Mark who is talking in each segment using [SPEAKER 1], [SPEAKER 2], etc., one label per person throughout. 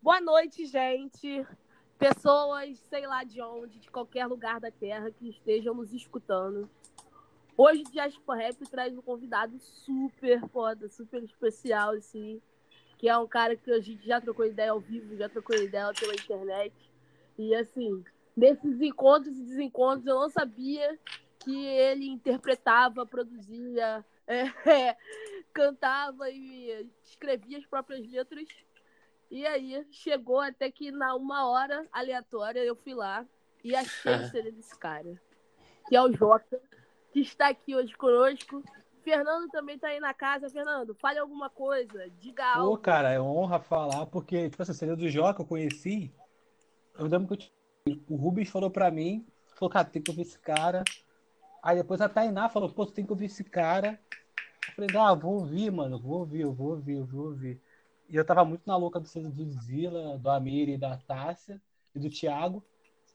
[SPEAKER 1] Boa noite, gente. Pessoas, sei lá de onde, de qualquer lugar da Terra que estejam nos escutando. Hoje o Diaspora Rap traz um convidado super foda, super especial, assim. Que é um cara que a gente já trocou ideia ao vivo, já trocou ideia pela internet. E assim, nesses encontros e desencontros, eu não sabia que ele interpretava, produzia, é, é, cantava e escrevia as próprias letras. E aí chegou até que na uma hora aleatória eu fui lá e achei o CD desse cara, que é o Jota, que está aqui hoje conosco. Fernando também está aí na casa. Fernando, fale alguma coisa, diga algo.
[SPEAKER 2] Pô, cara, é honra falar, porque, tipo assim, o CD do Joca eu conheci. Eu lembro que eu, o Rubens falou pra mim, falou, cara, tem que ouvir esse cara. Aí depois a Tainá falou, pô, tu tem que ouvir esse cara. Eu falei, ah, vou ouvir, mano, vou ouvir, eu vou ouvir, eu vou ouvir. E eu tava muito na louca do CD do Zila, do Amir e da Tássia e do Thiago.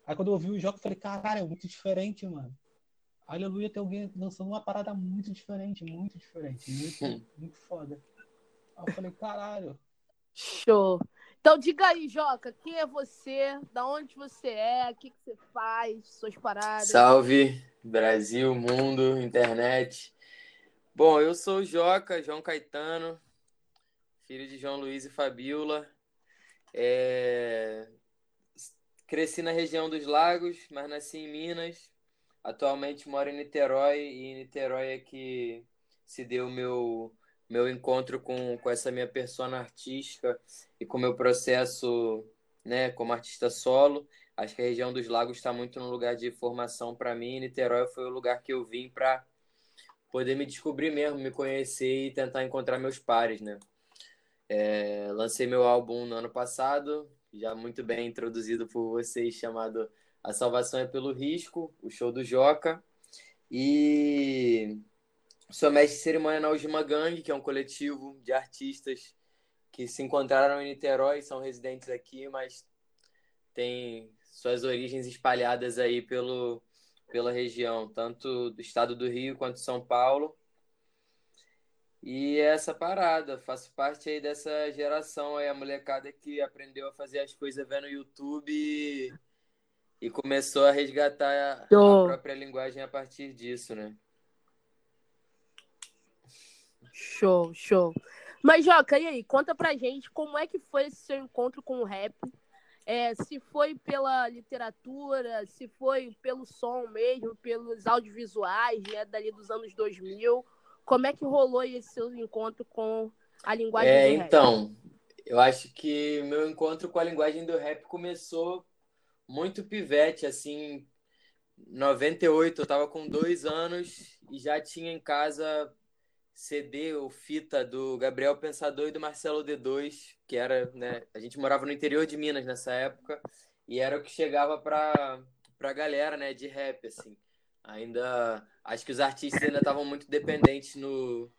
[SPEAKER 2] Aí quando eu ouvi o jogo, eu falei, caralho, é muito diferente, mano. Aleluia, tem alguém lançando uma parada muito diferente, muito diferente, muito, muito foda. Aí eu falei, caralho.
[SPEAKER 1] Show. Então diga aí, Joca, quem é você? Da onde você é? O que, que você faz? Suas paradas?
[SPEAKER 3] Salve, Brasil, mundo, internet. Bom, eu sou o Joca, João Caetano, filho de João Luiz e Fabiola. É... Cresci na região dos Lagos, mas nasci em Minas. Atualmente moro em Niterói e em Niterói é que se deu meu meu encontro com, com essa minha persona artística e com meu processo né, como artista solo. Acho que a região dos lagos está muito no lugar de formação para mim. Niterói foi o lugar que eu vim para poder me descobrir mesmo, me conhecer e tentar encontrar meus pares, né? É, lancei meu álbum no ano passado, já muito bem introduzido por vocês, chamado A Salvação é pelo Risco, o show do Joca. E Sou mestre de cerimônia na Ujima Gang, que é um coletivo de artistas que se encontraram em Niterói, são residentes aqui, mas têm suas origens espalhadas aí pelo, pela região, tanto do estado do Rio quanto São Paulo. E é essa parada, faço parte aí dessa geração aí, a molecada que aprendeu a fazer as coisas vendo YouTube e, e começou a resgatar a, a própria linguagem a partir disso, né?
[SPEAKER 1] Show, show. Mas, Joca, e aí? Conta pra gente como é que foi esse seu encontro com o rap. É, se foi pela literatura, se foi pelo som mesmo, pelos audiovisuais, né, dali dos anos 2000. Como é que rolou esse seu encontro com a linguagem
[SPEAKER 3] é,
[SPEAKER 1] do
[SPEAKER 3] rap? Então, eu acho que meu encontro com a linguagem do rap começou muito pivete, assim, 98, eu tava com dois anos e já tinha em casa CD ou fita do Gabriel Pensador e do Marcelo D2, que era, né, a gente morava no interior de Minas nessa época, e era o que chegava para pra galera, né, de rap, assim. Ainda, acho que os artistas ainda estavam muito dependentes no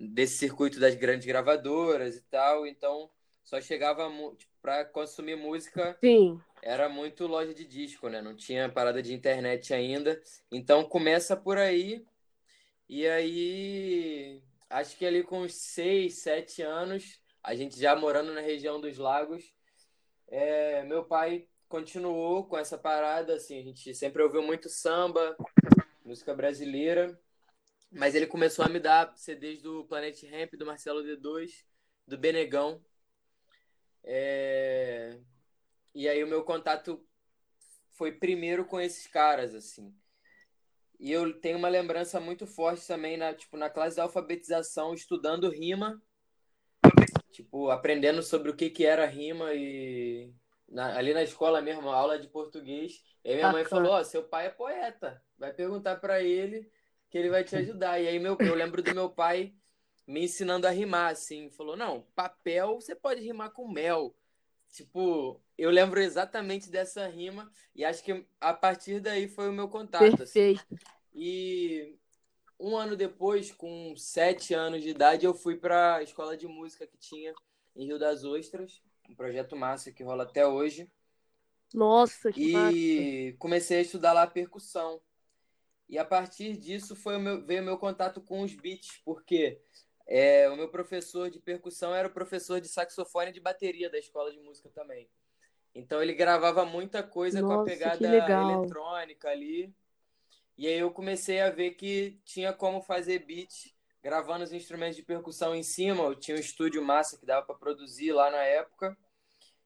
[SPEAKER 3] desse circuito das grandes gravadoras e tal, então só chegava tipo, para consumir música.
[SPEAKER 1] Sim.
[SPEAKER 3] Era muito loja de disco, né? Não tinha parada de internet ainda. Então começa por aí e aí, acho que ali com uns 6, 7 anos, a gente já morando na região dos lagos, é, meu pai continuou com essa parada, assim, a gente sempre ouviu muito samba, música brasileira, mas ele começou a me dar CDs do Planet Ramp, do Marcelo D2, do Benegão. É... E aí o meu contato foi primeiro com esses caras, assim. E eu tenho uma lembrança muito forte também na, tipo, na classe de alfabetização, estudando rima, tipo, aprendendo sobre o que, que era rima e na, ali na escola mesmo, aula de português. E aí minha mãe falou: Ó, oh, seu pai é poeta, vai perguntar para ele que ele vai te ajudar. E aí meu, eu lembro do meu pai me ensinando a rimar, assim, falou: Não, papel você pode rimar com mel. Tipo, eu lembro exatamente dessa rima e acho que a partir daí foi o meu contato. Assim.
[SPEAKER 1] Perfeito.
[SPEAKER 3] Assim. E um ano depois, com sete anos de idade, eu fui para a escola de música que tinha em Rio das Ostras, um projeto massa que rola até hoje.
[SPEAKER 1] Nossa, que
[SPEAKER 3] E
[SPEAKER 1] massa.
[SPEAKER 3] comecei a estudar lá percussão. E a partir disso foi o meu, veio o meu contato com os beats, porque é, o meu professor de percussão era o professor de saxofone e de bateria da escola de música também. Então ele gravava muita coisa
[SPEAKER 1] Nossa,
[SPEAKER 3] com a pegada eletrônica ali. E aí eu comecei a ver que tinha como fazer beat gravando os instrumentos de percussão em cima. Eu tinha um estúdio massa que dava para produzir lá na época.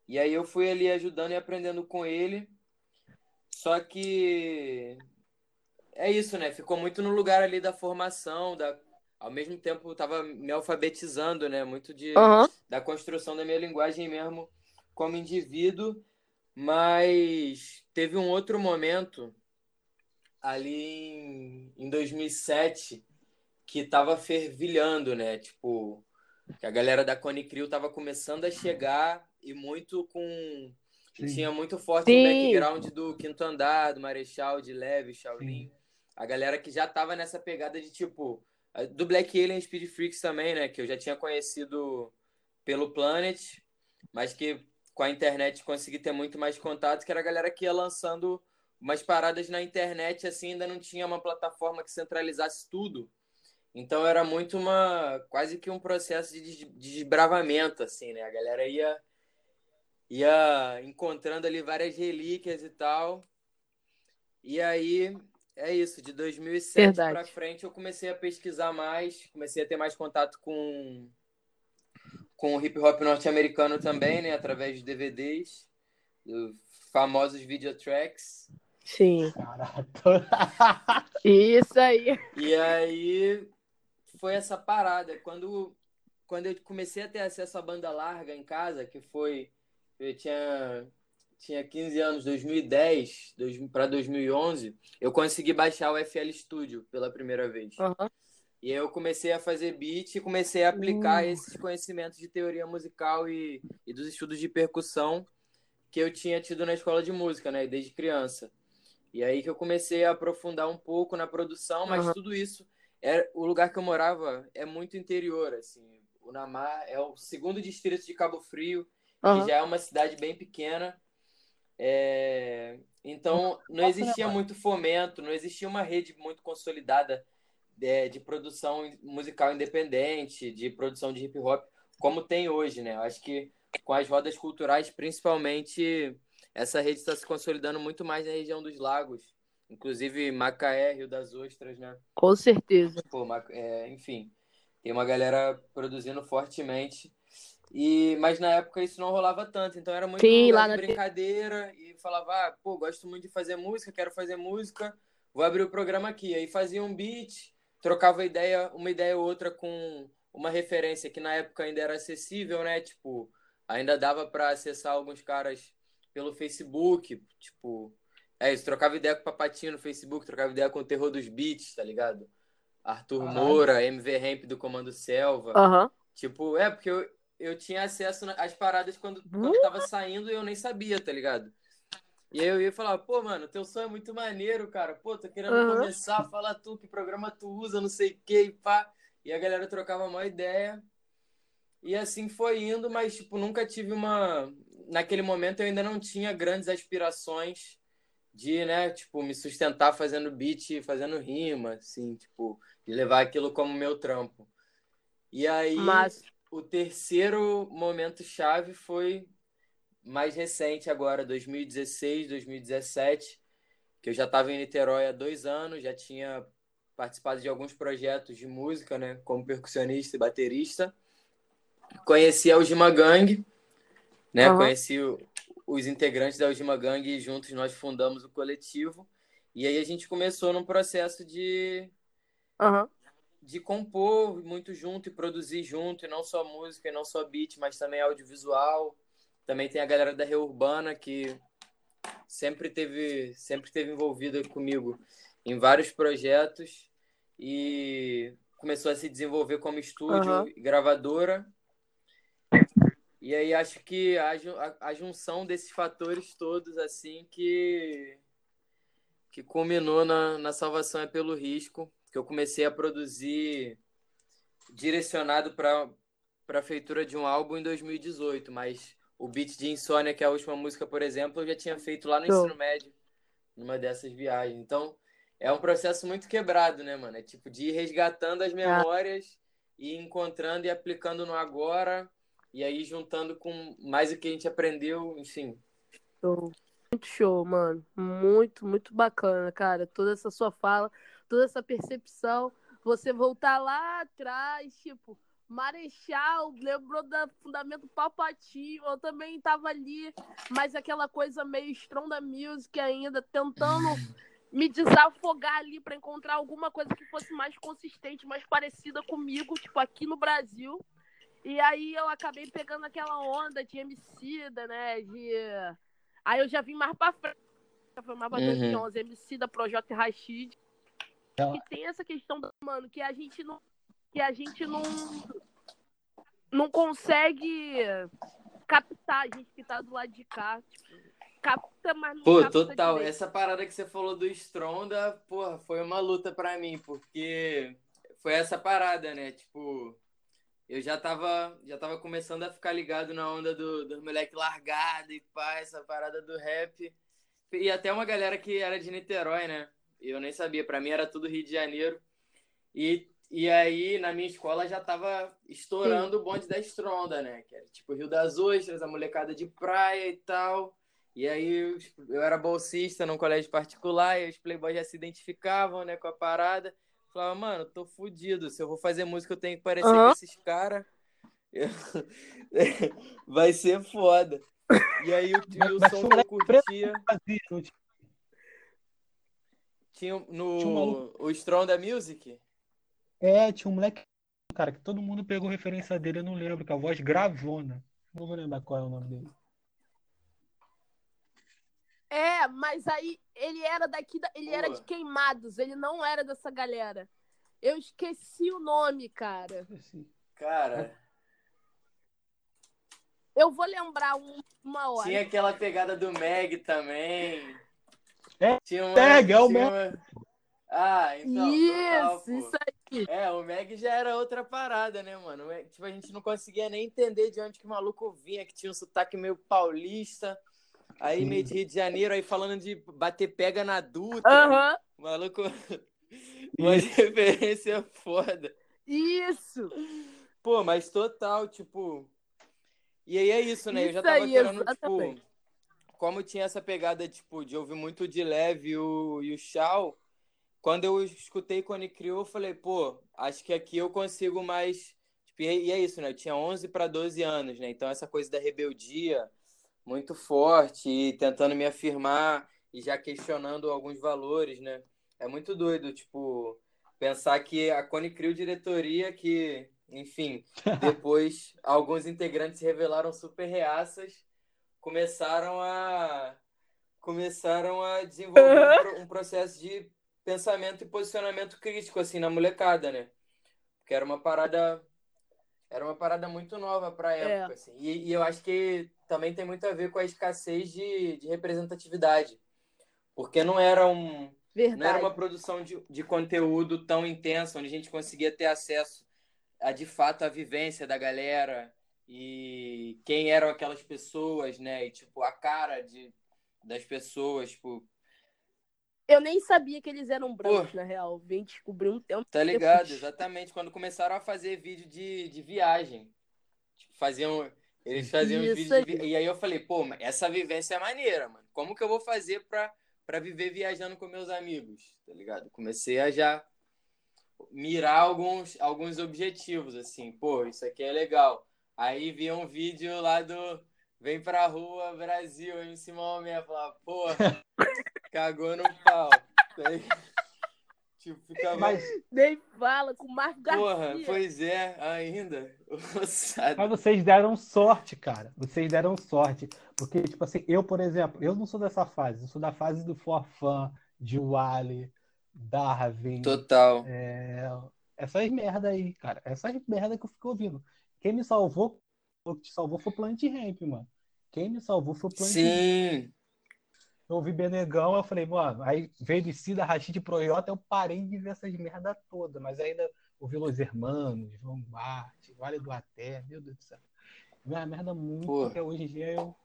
[SPEAKER 3] E aí eu fui ali ajudando e aprendendo com ele. Só que é isso, né? Ficou muito no lugar ali da formação, da ao mesmo tempo eu tava me alfabetizando, né? Muito de
[SPEAKER 1] Aham.
[SPEAKER 3] da construção da minha linguagem mesmo como indivíduo, mas teve um outro momento ali em, em 2007 que tava fervilhando, né? Tipo, que a galera da Cone Crew tava começando a chegar e muito com
[SPEAKER 2] Sim.
[SPEAKER 3] tinha muito forte
[SPEAKER 1] Sim.
[SPEAKER 3] o background do Quinto Andar, do Marechal, de Leve, Shaolin. A galera que já tava nessa pegada de tipo do Black Alien Speed Freaks também, né? Que eu já tinha conhecido pelo Planet, mas que com a internet consegui ter muito mais contato, que era a galera que ia lançando umas paradas na internet, assim, ainda não tinha uma plataforma que centralizasse tudo. Então era muito uma. quase que um processo de des- de desbravamento, assim, né? A galera ia, ia encontrando ali várias relíquias e tal. E aí, é isso, de 2007
[SPEAKER 1] Verdade.
[SPEAKER 3] pra frente eu comecei a pesquisar mais, comecei a ter mais contato com com o hip hop norte-americano também, né, através de DVDs, dos famosos videotracks.
[SPEAKER 1] Sim.
[SPEAKER 2] Caraca.
[SPEAKER 1] Isso aí.
[SPEAKER 3] E aí foi essa parada. Quando, quando eu comecei a ter acesso à banda larga em casa, que foi. Eu tinha, tinha 15 anos, 2010 para 2011, eu consegui baixar o FL Studio pela primeira vez.
[SPEAKER 1] Aham.
[SPEAKER 3] E aí eu comecei a fazer beat e comecei a aplicar
[SPEAKER 1] Uh.
[SPEAKER 3] esses conhecimentos de teoria musical e, e dos estudos de percussão que eu tinha tido na escola de música, né, desde criança. E aí que eu comecei a aprofundar um pouco na produção, mas
[SPEAKER 1] Aham.
[SPEAKER 3] tudo isso é o lugar que eu morava é muito interior, assim. O Namar é o segundo distrito de Cabo Frio, que
[SPEAKER 1] Aham.
[SPEAKER 3] já é uma cidade bem pequena. É, Então, não existia muito fomento, não existia uma rede muito consolidada é, de produção musical independente, de produção de hip hop, como tem hoje, né? Eu Acho que com as rodas culturais, principalmente, essa rede está se consolidando muito mais na região dos lagos, inclusive Macaé, Rio das Ostras, né?
[SPEAKER 1] Com certeza.
[SPEAKER 3] Pô, é, enfim, tem uma galera produzindo fortemente. E, mas na época isso não rolava tanto, então era muito
[SPEAKER 1] Sim, lá na-
[SPEAKER 3] brincadeira e falava, ah, pô, gosto muito de fazer música, quero fazer música, vou abrir o programa aqui. Aí fazia um beat, trocava ideia, uma ideia ou outra com uma referência que na época ainda era acessível, né? Tipo, ainda dava para acessar alguns caras pelo Facebook, tipo, é isso, trocava ideia com o Papatinho no Facebook, trocava ideia com o Terror dos Beats, tá ligado? Arthur. Moura, MV Ramp do Comando Selva.
[SPEAKER 1] Aham.
[SPEAKER 3] Tipo, é, porque eu, eu tinha acesso às paradas quando, quando tava saindo e eu nem sabia, tá ligado? E aí eu ia falar, pô, mano, teu som é muito maneiro, cara. Pô, tô querendo
[SPEAKER 1] Aham.
[SPEAKER 3] começar, fala tu, que programa tu usa, não sei o que, e pá. E a galera trocava uma ideia. E assim foi indo, mas, tipo, nunca tive uma. Naquele momento eu ainda não tinha grandes aspirações de, né, tipo, me sustentar fazendo beat, fazendo rima, assim, tipo, de levar aquilo como meu trampo. E aí,
[SPEAKER 1] Mas.
[SPEAKER 3] o terceiro momento chave foi mais recente agora, 2016, 2017, que eu já estava em Niterói há dois anos, já tinha participado de alguns projetos de música, né, como percussionista e baterista. Conheci a Ujima Gang, né,
[SPEAKER 1] Aham.
[SPEAKER 3] conheci o- os integrantes da Ujima Gang e juntos nós fundamos o coletivo. E aí a gente começou num processo de
[SPEAKER 1] Aham.
[SPEAKER 3] de compor muito junto e produzir junto, e não só música, e não só beat, mas também audiovisual. Também tem a galera da Reurbana que sempre teve, sempre teve envolvida comigo em vários projetos e começou a se desenvolver como estúdio e gravadora. E aí acho que a, a- junção desses fatores todos assim que que culminou na, na salvação é pelo risco, que eu comecei a produzir direcionado para a feitura de um álbum em 2018, mas o beat de Insônia, que é a última música, por exemplo, eu já tinha feito lá no ensino médio, numa dessas viagens. Então, é um processo muito quebrado, né, mano? É tipo de ir resgatando as memórias e encontrando e aplicando no agora, e aí juntando com mais o que a gente aprendeu, enfim.
[SPEAKER 1] Show. Muito show, mano. Muito, muito bacana, cara. Toda essa sua fala, toda essa percepção. Você voltar lá atrás, tipo, Marechal, lembrou do Fundamento Palpatine, eu também tava ali, mas aquela coisa meio Stronda Music ainda, tentando me desafogar ali para encontrar alguma coisa que fosse mais consistente, mais parecida comigo, tipo, aqui no Brasil. E aí eu acabei pegando aquela onda de Emicida, né, de... Aí eu já vim mais pra frente, foi mais pra uhum. 2011, Emicida, Projota Rashid. E tem essa questão, mano, que a gente não que a gente não não consegue captar a gente que tá do lado de cá, tipo, capta, mas não
[SPEAKER 3] Pô,
[SPEAKER 1] capta
[SPEAKER 3] total.
[SPEAKER 1] direito.
[SPEAKER 3] Essa parada que você falou do Stronda, porra, foi uma luta para mim, porque foi essa parada, né? Tipo, eu já tava, já tava começando a ficar ligado na onda do, do moleque largado e pá, essa parada do rap. E até uma galera que era de Niterói, né? Eu nem sabia, para mim era tudo Rio de Janeiro. E, e aí, na minha escola, já tava estourando o bonde da Stronda, né? Que era tipo Rio das Ostras, a molecada de praia e tal. E aí eu era bolsista num colégio particular, e os playboys já se identificavam, né, com a parada. Falava, mano, tô fudido. Se eu vou fazer música, eu tenho que parecer uhum. com esses caras. Vai ser foda. E aí o, o som que eu curtia. Tinha no tinha um o Strong da Music?
[SPEAKER 2] É, tinha um moleque, cara, que todo mundo pegou referência dele, eu não lembro, com a voz gravona. Não vou lembrar qual é o nome dele.
[SPEAKER 1] É, mas aí ele era daqui, ele Pô. era de Queimados, ele não era dessa galera. Eu esqueci o nome, cara.
[SPEAKER 3] Cara.
[SPEAKER 1] Eu vou lembrar um, uma hora.
[SPEAKER 3] Tinha aquela pegada do Meg também.
[SPEAKER 2] É, tinha uma, Meg, é o Meg.
[SPEAKER 3] Uma... Ah, então.
[SPEAKER 1] Isso, total, isso aí.
[SPEAKER 3] É, o Meg já era outra parada, né, mano? Tipo, a gente não conseguia nem entender de onde que o maluco vinha, que tinha um sotaque meio paulista. Aí Sim. meio de Rio de Janeiro, aí falando de bater pega na Dutra.
[SPEAKER 1] Uhum.
[SPEAKER 3] Maluco. Uma referência foda.
[SPEAKER 1] Isso!
[SPEAKER 3] Pô, mas total, tipo. E aí é isso, né? Isso eu já tava aí, querendo, tipo, exatamente. tipo. Como tinha essa pegada, tipo, de ouvir muito de leve o, e o Shaw, quando eu escutei Cone Crew, eu falei, pô, acho que aqui eu consigo mais. Tipo, e é isso, né? Eu tinha 11 para 12 anos, né? Então essa coisa da rebeldia muito forte e tentando me afirmar e já questionando alguns valores, né? É muito doido, tipo, pensar que a Cone Crew diretoria que, enfim, depois alguns integrantes se revelaram super reaças, começaram a começaram a desenvolver um processo de pensamento e posicionamento crítico assim na molecada, né? Que era uma parada era uma parada muito nova para a é. época, é. assim. E, e, eu acho que também tem muito a ver com a escassez de, de representatividade. Porque não era um. Verdade. Não era uma produção de, de conteúdo tão intensa, onde a gente conseguia ter acesso a de fato a vivência da galera e quem eram aquelas pessoas, né? E tipo, a cara de, das pessoas, tipo,
[SPEAKER 1] eu nem sabia que eles eram brancos, Pô, na real. Vim descobrir um tempo.
[SPEAKER 3] Tá ligado, exatamente. Quando começaram a fazer vídeo de, de viagem. Tipo, faziam. Eles faziam Isso vídeo de, E aí eu falei, pô, essa vivência é maneira, mano. Como que eu vou fazer pra, pra viver viajando com meus amigos? Tá ligado? Comecei a já mirar alguns, alguns objetivos, assim. Pô, isso aqui é legal. Aí vi um vídeo lá do Vem pra rua, Brasil, MC Maomé. Falava, porra. Cagou no pau. tipo, ficava.
[SPEAKER 1] Mas... Nem fala com o Marco Garcia.
[SPEAKER 3] Porra, pois é, ainda.
[SPEAKER 2] Mas vocês deram sorte, cara. Vocês deram sorte. Porque, tipo assim, eu, por exemplo, eu não sou dessa fase. Eu sou da fase do Forfan, de Wally, Darwin.
[SPEAKER 3] Total.
[SPEAKER 2] É... Essas merda aí, cara. Essas merda que eu fico ouvindo. Quem me salvou, o que te salvou foi o Plant Ramp, mano. Quem me salvou foi o Plant
[SPEAKER 3] Sim
[SPEAKER 2] eu ouvi Benegão, eu falei, mano, aí veio de Cida, Rachid Proiota, eu parei de ver essas merda toda, mas ainda ouvi Los Hermanos, João Bart, Vale do Até, meu Deus do céu. Uma merda muito Pô. que hoje em dia eu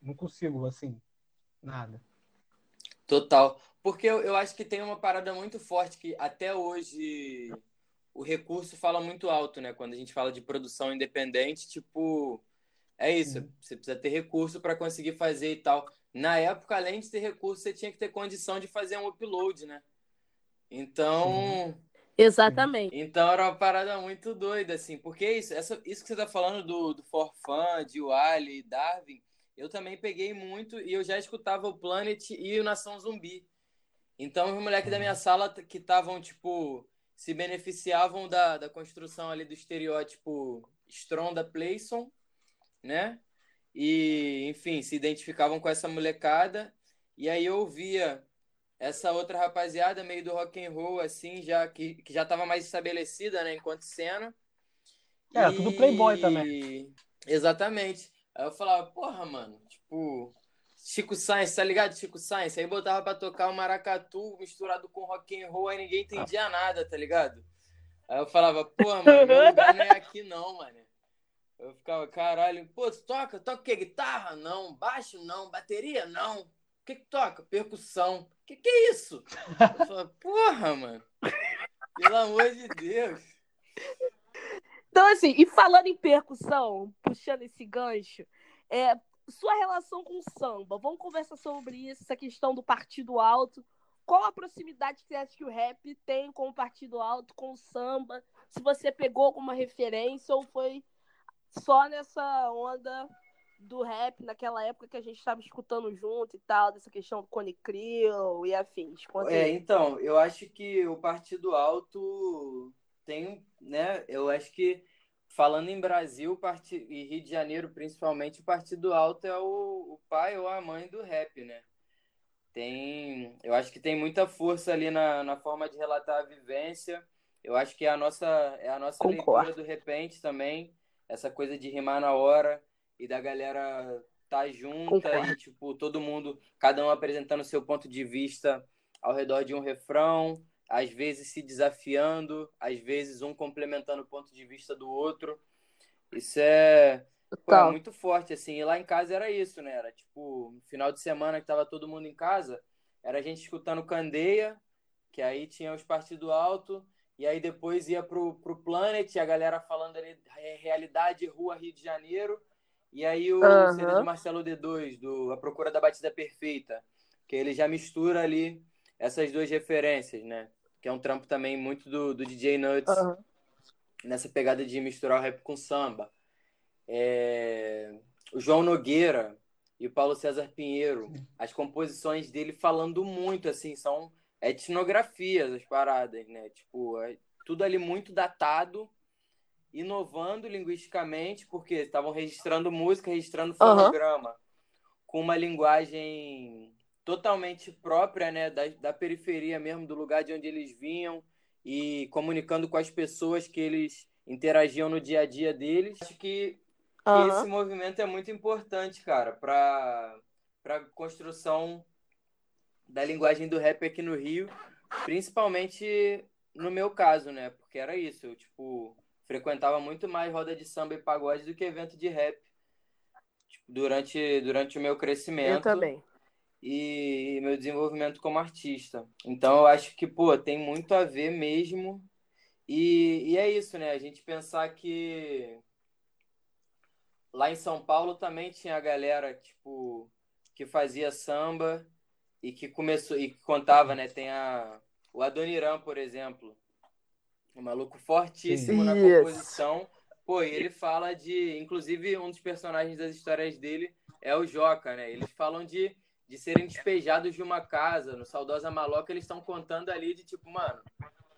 [SPEAKER 2] não consigo, assim, nada.
[SPEAKER 3] Total. Porque eu, eu acho que tem uma parada muito forte que até hoje o recurso fala muito alto, né? Quando a gente fala de produção independente, tipo, é isso, uhum. você precisa ter recurso para conseguir fazer e tal. Na época, além de ter recurso, você tinha que ter condição de fazer um upload, né? Então.
[SPEAKER 1] Exatamente.
[SPEAKER 3] Então era uma parada muito doida, assim, porque isso, essa, isso que você tá falando do, do For Fun, de Wally, Darwin, eu também peguei muito e eu já escutava o Planet e o Nação Zumbi. Então, os moleques da minha sala que estavam, tipo, se beneficiavam da, da construção ali do estereótipo Stronda Playson, né? E, enfim, se identificavam com essa molecada. E aí eu via essa outra rapaziada meio do rock and roll, assim, já que, que já estava mais estabelecida, né, enquanto cena.
[SPEAKER 2] É, e... tudo playboy também.
[SPEAKER 3] Exatamente. Aí eu falava, porra, mano, tipo, Chico Science, tá ligado? Chico Science. Aí botava pra tocar o maracatu misturado com rock and roll, aí ninguém entendia nada, tá ligado? Aí eu falava, porra, mano, meu lugar não é aqui não, mano. Eu ficava, caralho, pô, toca? Toca o quê? Guitarra? Não. Baixo? Não. Bateria? Não. O que que toca? Percussão. O que que é isso? Eu falava, porra, mano. Pelo amor de Deus.
[SPEAKER 1] Então, assim, e falando em percussão, puxando esse gancho, é, sua relação com o samba, vamos conversar sobre isso, essa questão do partido alto. Qual a proximidade que você acha que o rap tem com o partido alto, com o samba? Se você pegou alguma referência ou foi só nessa onda do rap, naquela época que a gente estava escutando junto e tal, dessa questão do Cone Crew e afins.
[SPEAKER 3] Conta é, então, eu acho que o Partido Alto tem, né? Eu acho que falando em Brasil part... e Rio de Janeiro, principalmente, o Partido Alto é o, o pai ou a mãe do rap, né? Tem, eu acho que tem muita força ali na, na forma de relatar a vivência. Eu acho que é a nossa, é a nossa leitura do repente também, essa coisa de rimar na hora e da galera tá junta Concordo. e tipo todo mundo, cada um apresentando seu ponto de vista ao redor de um refrão às vezes se desafiando, às vezes um complementando o ponto de vista do outro. Isso é, pô, é muito forte, assim. E lá em casa era isso, né? Era tipo, final de semana que tava todo mundo em casa, era a gente escutando Candeia, que aí tinha os partidos alto, e aí depois ia pro, pro Planet, a galera falando ali, realidade, rua Rio de Janeiro, e aí o uhum. CD do Marcelo D2, do A Procura da Batida Perfeita, que ele já mistura ali essas duas referências, né? que é um trampo também muito do, do DJ Nuts, uhum. nessa pegada de misturar o rap com samba. É... O João Nogueira e o Paulo César Pinheiro, as composições dele falando muito, assim, são etnografias as paradas, né? Tipo, é tudo ali muito datado, inovando linguisticamente, porque estavam registrando música, registrando fonograma, uhum. com uma linguagem totalmente própria, né, da, da periferia mesmo, do lugar de onde eles vinham e comunicando com as pessoas que eles interagiam no dia a dia deles. Acho que, uhum. esse movimento é muito importante, cara, para para construção da linguagem do rap aqui no Rio, principalmente no meu caso, né? Porque era isso, eu tipo frequentava muito mais roda de samba e pagode do que evento de rap tipo, durante durante o meu crescimento.
[SPEAKER 1] Eu também
[SPEAKER 3] e meu desenvolvimento como artista. Então eu acho que, pô, tem muito a ver mesmo. E, e é isso, né? A gente pensar que lá em São Paulo também tinha a galera, tipo, que fazia samba e que começou e que contava, né? Tem a o Adoniran, por exemplo. Um maluco fortíssimo Sim. na composição. Pô, e ele fala de. Inclusive, um dos personagens das histórias dele é o Joca, né? Eles falam de de serem despejados de uma casa, no Saudosa Maloca, eles estão contando ali de tipo, mano,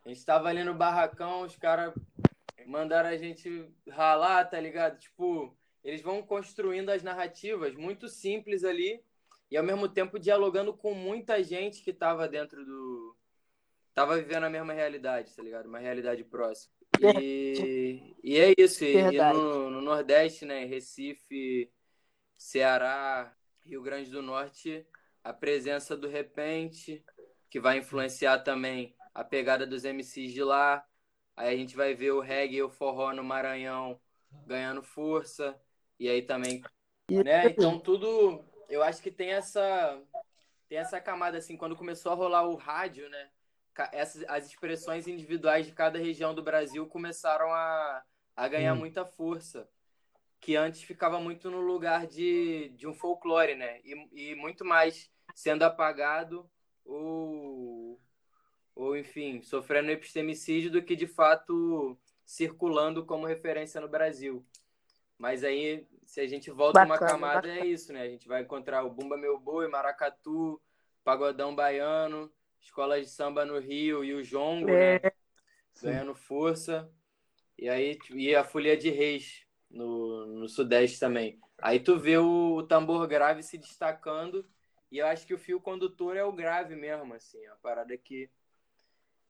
[SPEAKER 3] a gente tava ali no barracão, os caras mandaram a gente ralar, tá ligado? Tipo, eles vão construindo as narrativas muito simples ali e ao mesmo tempo dialogando com muita gente que tava dentro do. tava vivendo a mesma realidade, tá ligado? Uma realidade próxima. E, e é isso. E, e no, no Nordeste, né? Recife, Ceará, Rio Grande do Norte, a presença do repente, que vai influenciar também a pegada dos MCs de lá. Aí a gente vai ver o reggae e o forró no Maranhão ganhando força. E aí também, né? Então tudo, eu acho que tem essa tem essa camada assim, quando começou a rolar o rádio, né? essas, as expressões individuais de cada região do Brasil começaram a, a ganhar muita força. Que antes ficava muito no lugar de, de um folclore, né? E, e muito mais sendo apagado ou, ou, enfim, sofrendo epistemicídio do que de fato circulando como referência no Brasil. Mas aí, se a gente volta bacana, uma camada, bacana. é isso, né? A gente vai encontrar o Bumba Meu Boi, Maracatu, Pagodão Baiano, escolas de samba no Rio e o Jongo, é. né? Ganhando força. E aí e a Folia de Reis no, no Sudeste também. Aí tu vê o, o, tambor grave se destacando e eu acho que o fio condutor é o grave mesmo, assim, a parada que,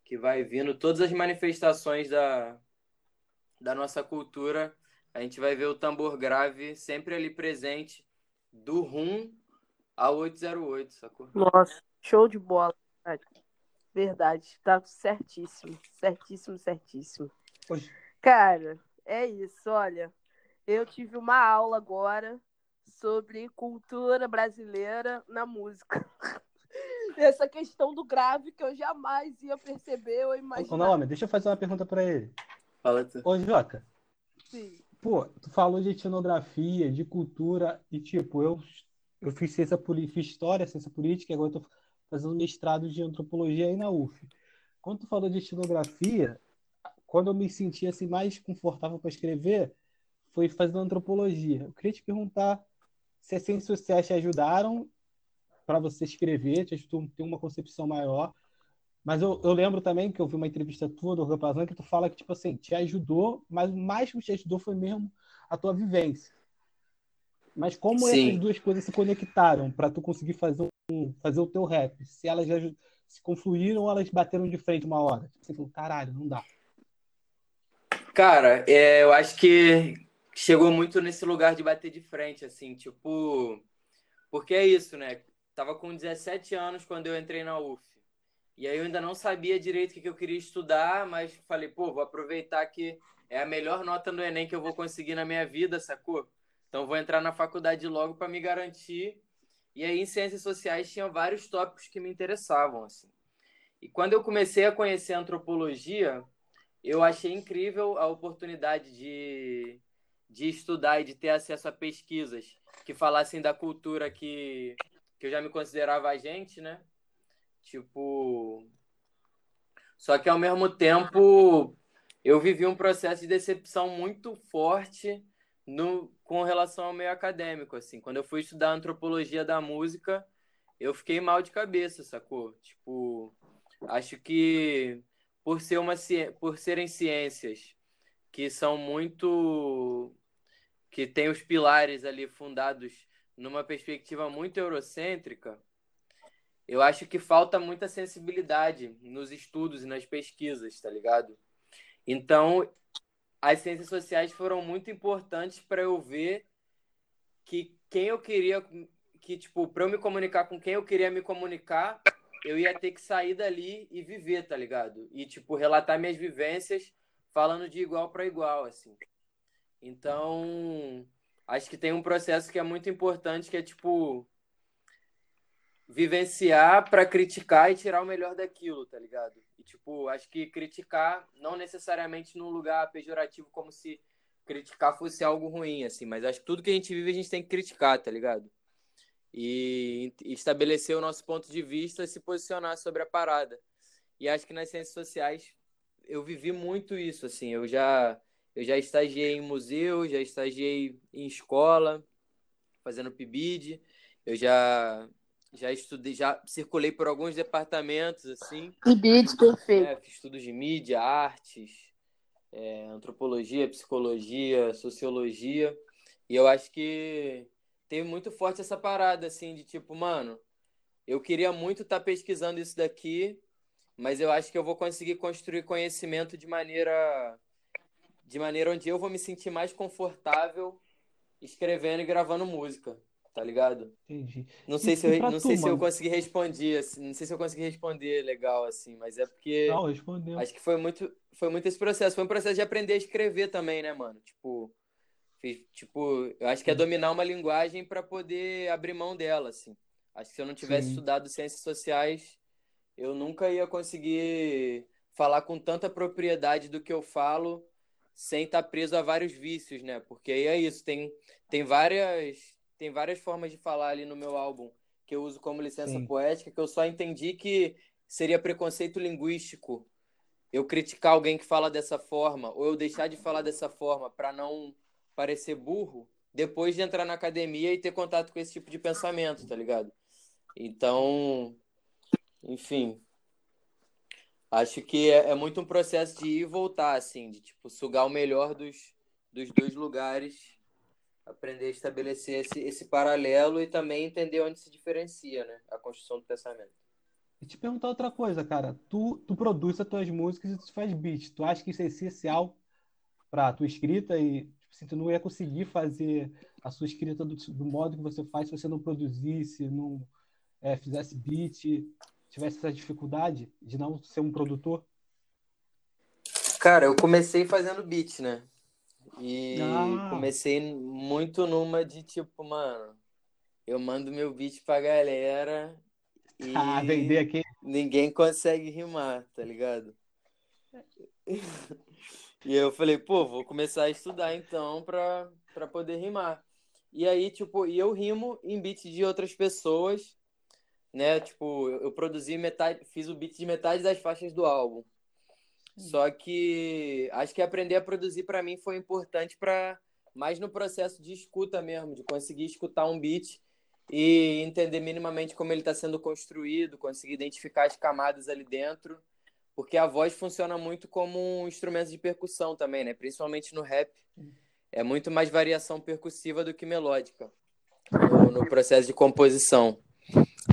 [SPEAKER 3] que vai vindo. Todas as manifestações da, da nossa cultura, a gente vai ver o tambor grave sempre ali presente, do rum ao 808, sacou?
[SPEAKER 1] Nossa, show de bola. Verdade, tá certíssimo, certíssimo, certíssimo. Cara, é isso, olha. Eu tive uma aula agora sobre cultura brasileira na música. Essa questão do grave que eu jamais ia perceber ou imaginar.
[SPEAKER 2] Não, homem, deixa eu fazer uma pergunta para ele.
[SPEAKER 3] Fala tu.
[SPEAKER 2] Ô, Joca.
[SPEAKER 1] Sim.
[SPEAKER 2] Pô, tu falou de etnografia, de cultura, e tipo, eu, eu fiz ciência fiz história, ciência política, agora tô fazendo mestrado de antropologia aí na UF. Quando tu falou de etnografia, quando eu me senti assim mais confortável para escrever, foi fazendo antropologia. Eu queria te perguntar se as ciências sociais te ajudaram para você escrever, te ajudou a ter uma concepção maior. Mas eu, eu lembro também que eu vi uma entrevista tua do Organ que tu fala que, tipo assim, te ajudou, mas o mais que te ajudou foi mesmo a tua vivência. Mas como Sim. essas duas coisas se conectaram para tu conseguir fazer, um, fazer o teu rap? Se elas se confluíram ou elas bateram de frente uma hora? Tipo, você falou, caralho, não dá.
[SPEAKER 3] Cara, é, eu acho que chegou muito nesse lugar de bater de frente, assim, tipo. Porque é isso, né? Tava com 17 anos quando eu entrei na UF. E aí eu ainda não sabia direito o que eu queria estudar, mas falei, pô, vou aproveitar que é a melhor nota no Enem que eu vou conseguir na minha vida, sacou? Então vou entrar na faculdade logo para me garantir. E aí em ciências sociais tinha vários tópicos que me interessavam assim. E quando eu comecei a conhecer a antropologia, eu achei incrível a oportunidade de, de estudar e de ter acesso a pesquisas que falassem da cultura que, que eu já me considerava agente, né? Tipo. Só que ao mesmo tempo eu vivi um processo de decepção muito forte no, com relação ao meio acadêmico, assim. Quando eu fui estudar antropologia da música, eu fiquei mal de cabeça, sacou? Tipo, acho que por ser uma por serem ciências que são muito que tem os pilares ali fundados numa perspectiva muito eurocêntrica, eu acho que falta muita sensibilidade nos estudos e nas pesquisas, tá ligado? Então, as ciências sociais foram muito importantes para eu ver que quem eu queria que tipo para eu me comunicar com quem eu queria me comunicar eu ia ter que sair dali e viver tá ligado e tipo relatar minhas vivências falando de igual para igual assim então acho que tem um processo que é muito importante que é tipo vivenciar para criticar e tirar o melhor daquilo tá ligado tipo, acho que criticar não necessariamente num lugar pejorativo como se criticar fosse algo ruim, assim, mas acho que tudo que a gente vive a gente tem que criticar, tá ligado? E, estabelecer o nosso ponto de vista e se posicionar sobre a parada. E acho que nas ciências sociais eu vivi muito isso, assim, eu já eu já estagiei em museu, já estagiei em escola, fazendo PIBID, eu já já estudei, já circulei por alguns departamentos, assim.
[SPEAKER 1] E BID, perfeito.
[SPEAKER 3] É, estudos de mídia, artes, é, antropologia, psicologia, sociologia. E eu acho que teve muito forte essa parada, assim, de tipo, mano, eu queria muito estar tá pesquisando isso daqui, mas eu acho que eu vou conseguir construir conhecimento de maneira de maneira onde eu vou me sentir mais confortável escrevendo e gravando música tá ligado?
[SPEAKER 2] Entendi.
[SPEAKER 3] Não sei, e, se, eu, não tu, sei se eu consegui responder, assim, não sei se eu consegui responder legal, assim, mas é porque.
[SPEAKER 2] Não, respondeu.
[SPEAKER 3] Acho que foi muito, foi muito esse processo. Foi um processo de aprender a escrever também, né, mano? Tipo, fiz, tipo eu acho que é dominar uma linguagem para poder abrir mão dela, assim. Acho que se eu não tivesse Sim. estudado ciências sociais, eu nunca ia conseguir falar com tanta propriedade do que eu falo sem estar preso a vários vícios, né? Porque aí é isso, tem, tem várias tem várias formas de falar ali no meu álbum que eu uso como licença Sim. poética que eu só entendi que seria preconceito linguístico eu criticar alguém que fala dessa forma ou eu deixar de falar dessa forma para não parecer burro depois de entrar na academia e ter contato com esse tipo de pensamento, tá ligado? Então, enfim, acho que é, é, muito um processo de ir e voltar, assim, de tipo sugar o melhor dos, dos dois lugares, aprender a estabelecer esse, esse paralelo e também entender onde se diferencia, né, a construção do pensamento.
[SPEAKER 2] E te perguntar outra coisa, cara. Tu, tu produz as tuas músicas e tu faz beat. Tu acha que isso é essencial para a tua escrita e tipo, assim, tu não ia conseguir fazer a sua escrita do, do modo que você faz se você não produzisse, não é, fizesse beat, tivesse essa dificuldade de não ser um produtor?
[SPEAKER 3] Cara, eu comecei fazendo beat, né? E ah. comecei muito numa de tipo, mano, eu mando meu beat pra galera e
[SPEAKER 2] ah, vender aqui.
[SPEAKER 3] ninguém consegue rimar, tá ligado? e eu falei, pô, vou começar a estudar então pra, pra poder rimar. E aí, tipo, e eu rimo em beat de outras pessoas né? Tipo, eu, produzi metade, fiz o beat de metade das faixas do álbum. Só que acho que aprender a produzir para mim foi importante para mais no processo de escuta mesmo, de conseguir escutar um beat e entender minimamente como ele está sendo construído, conseguir identificar as camadas ali dentro, porque a voz funciona muito como um instrumento de percussão também, né? Principalmente no rap, é muito mais variação percussiva do que melódica no, no processo de composição.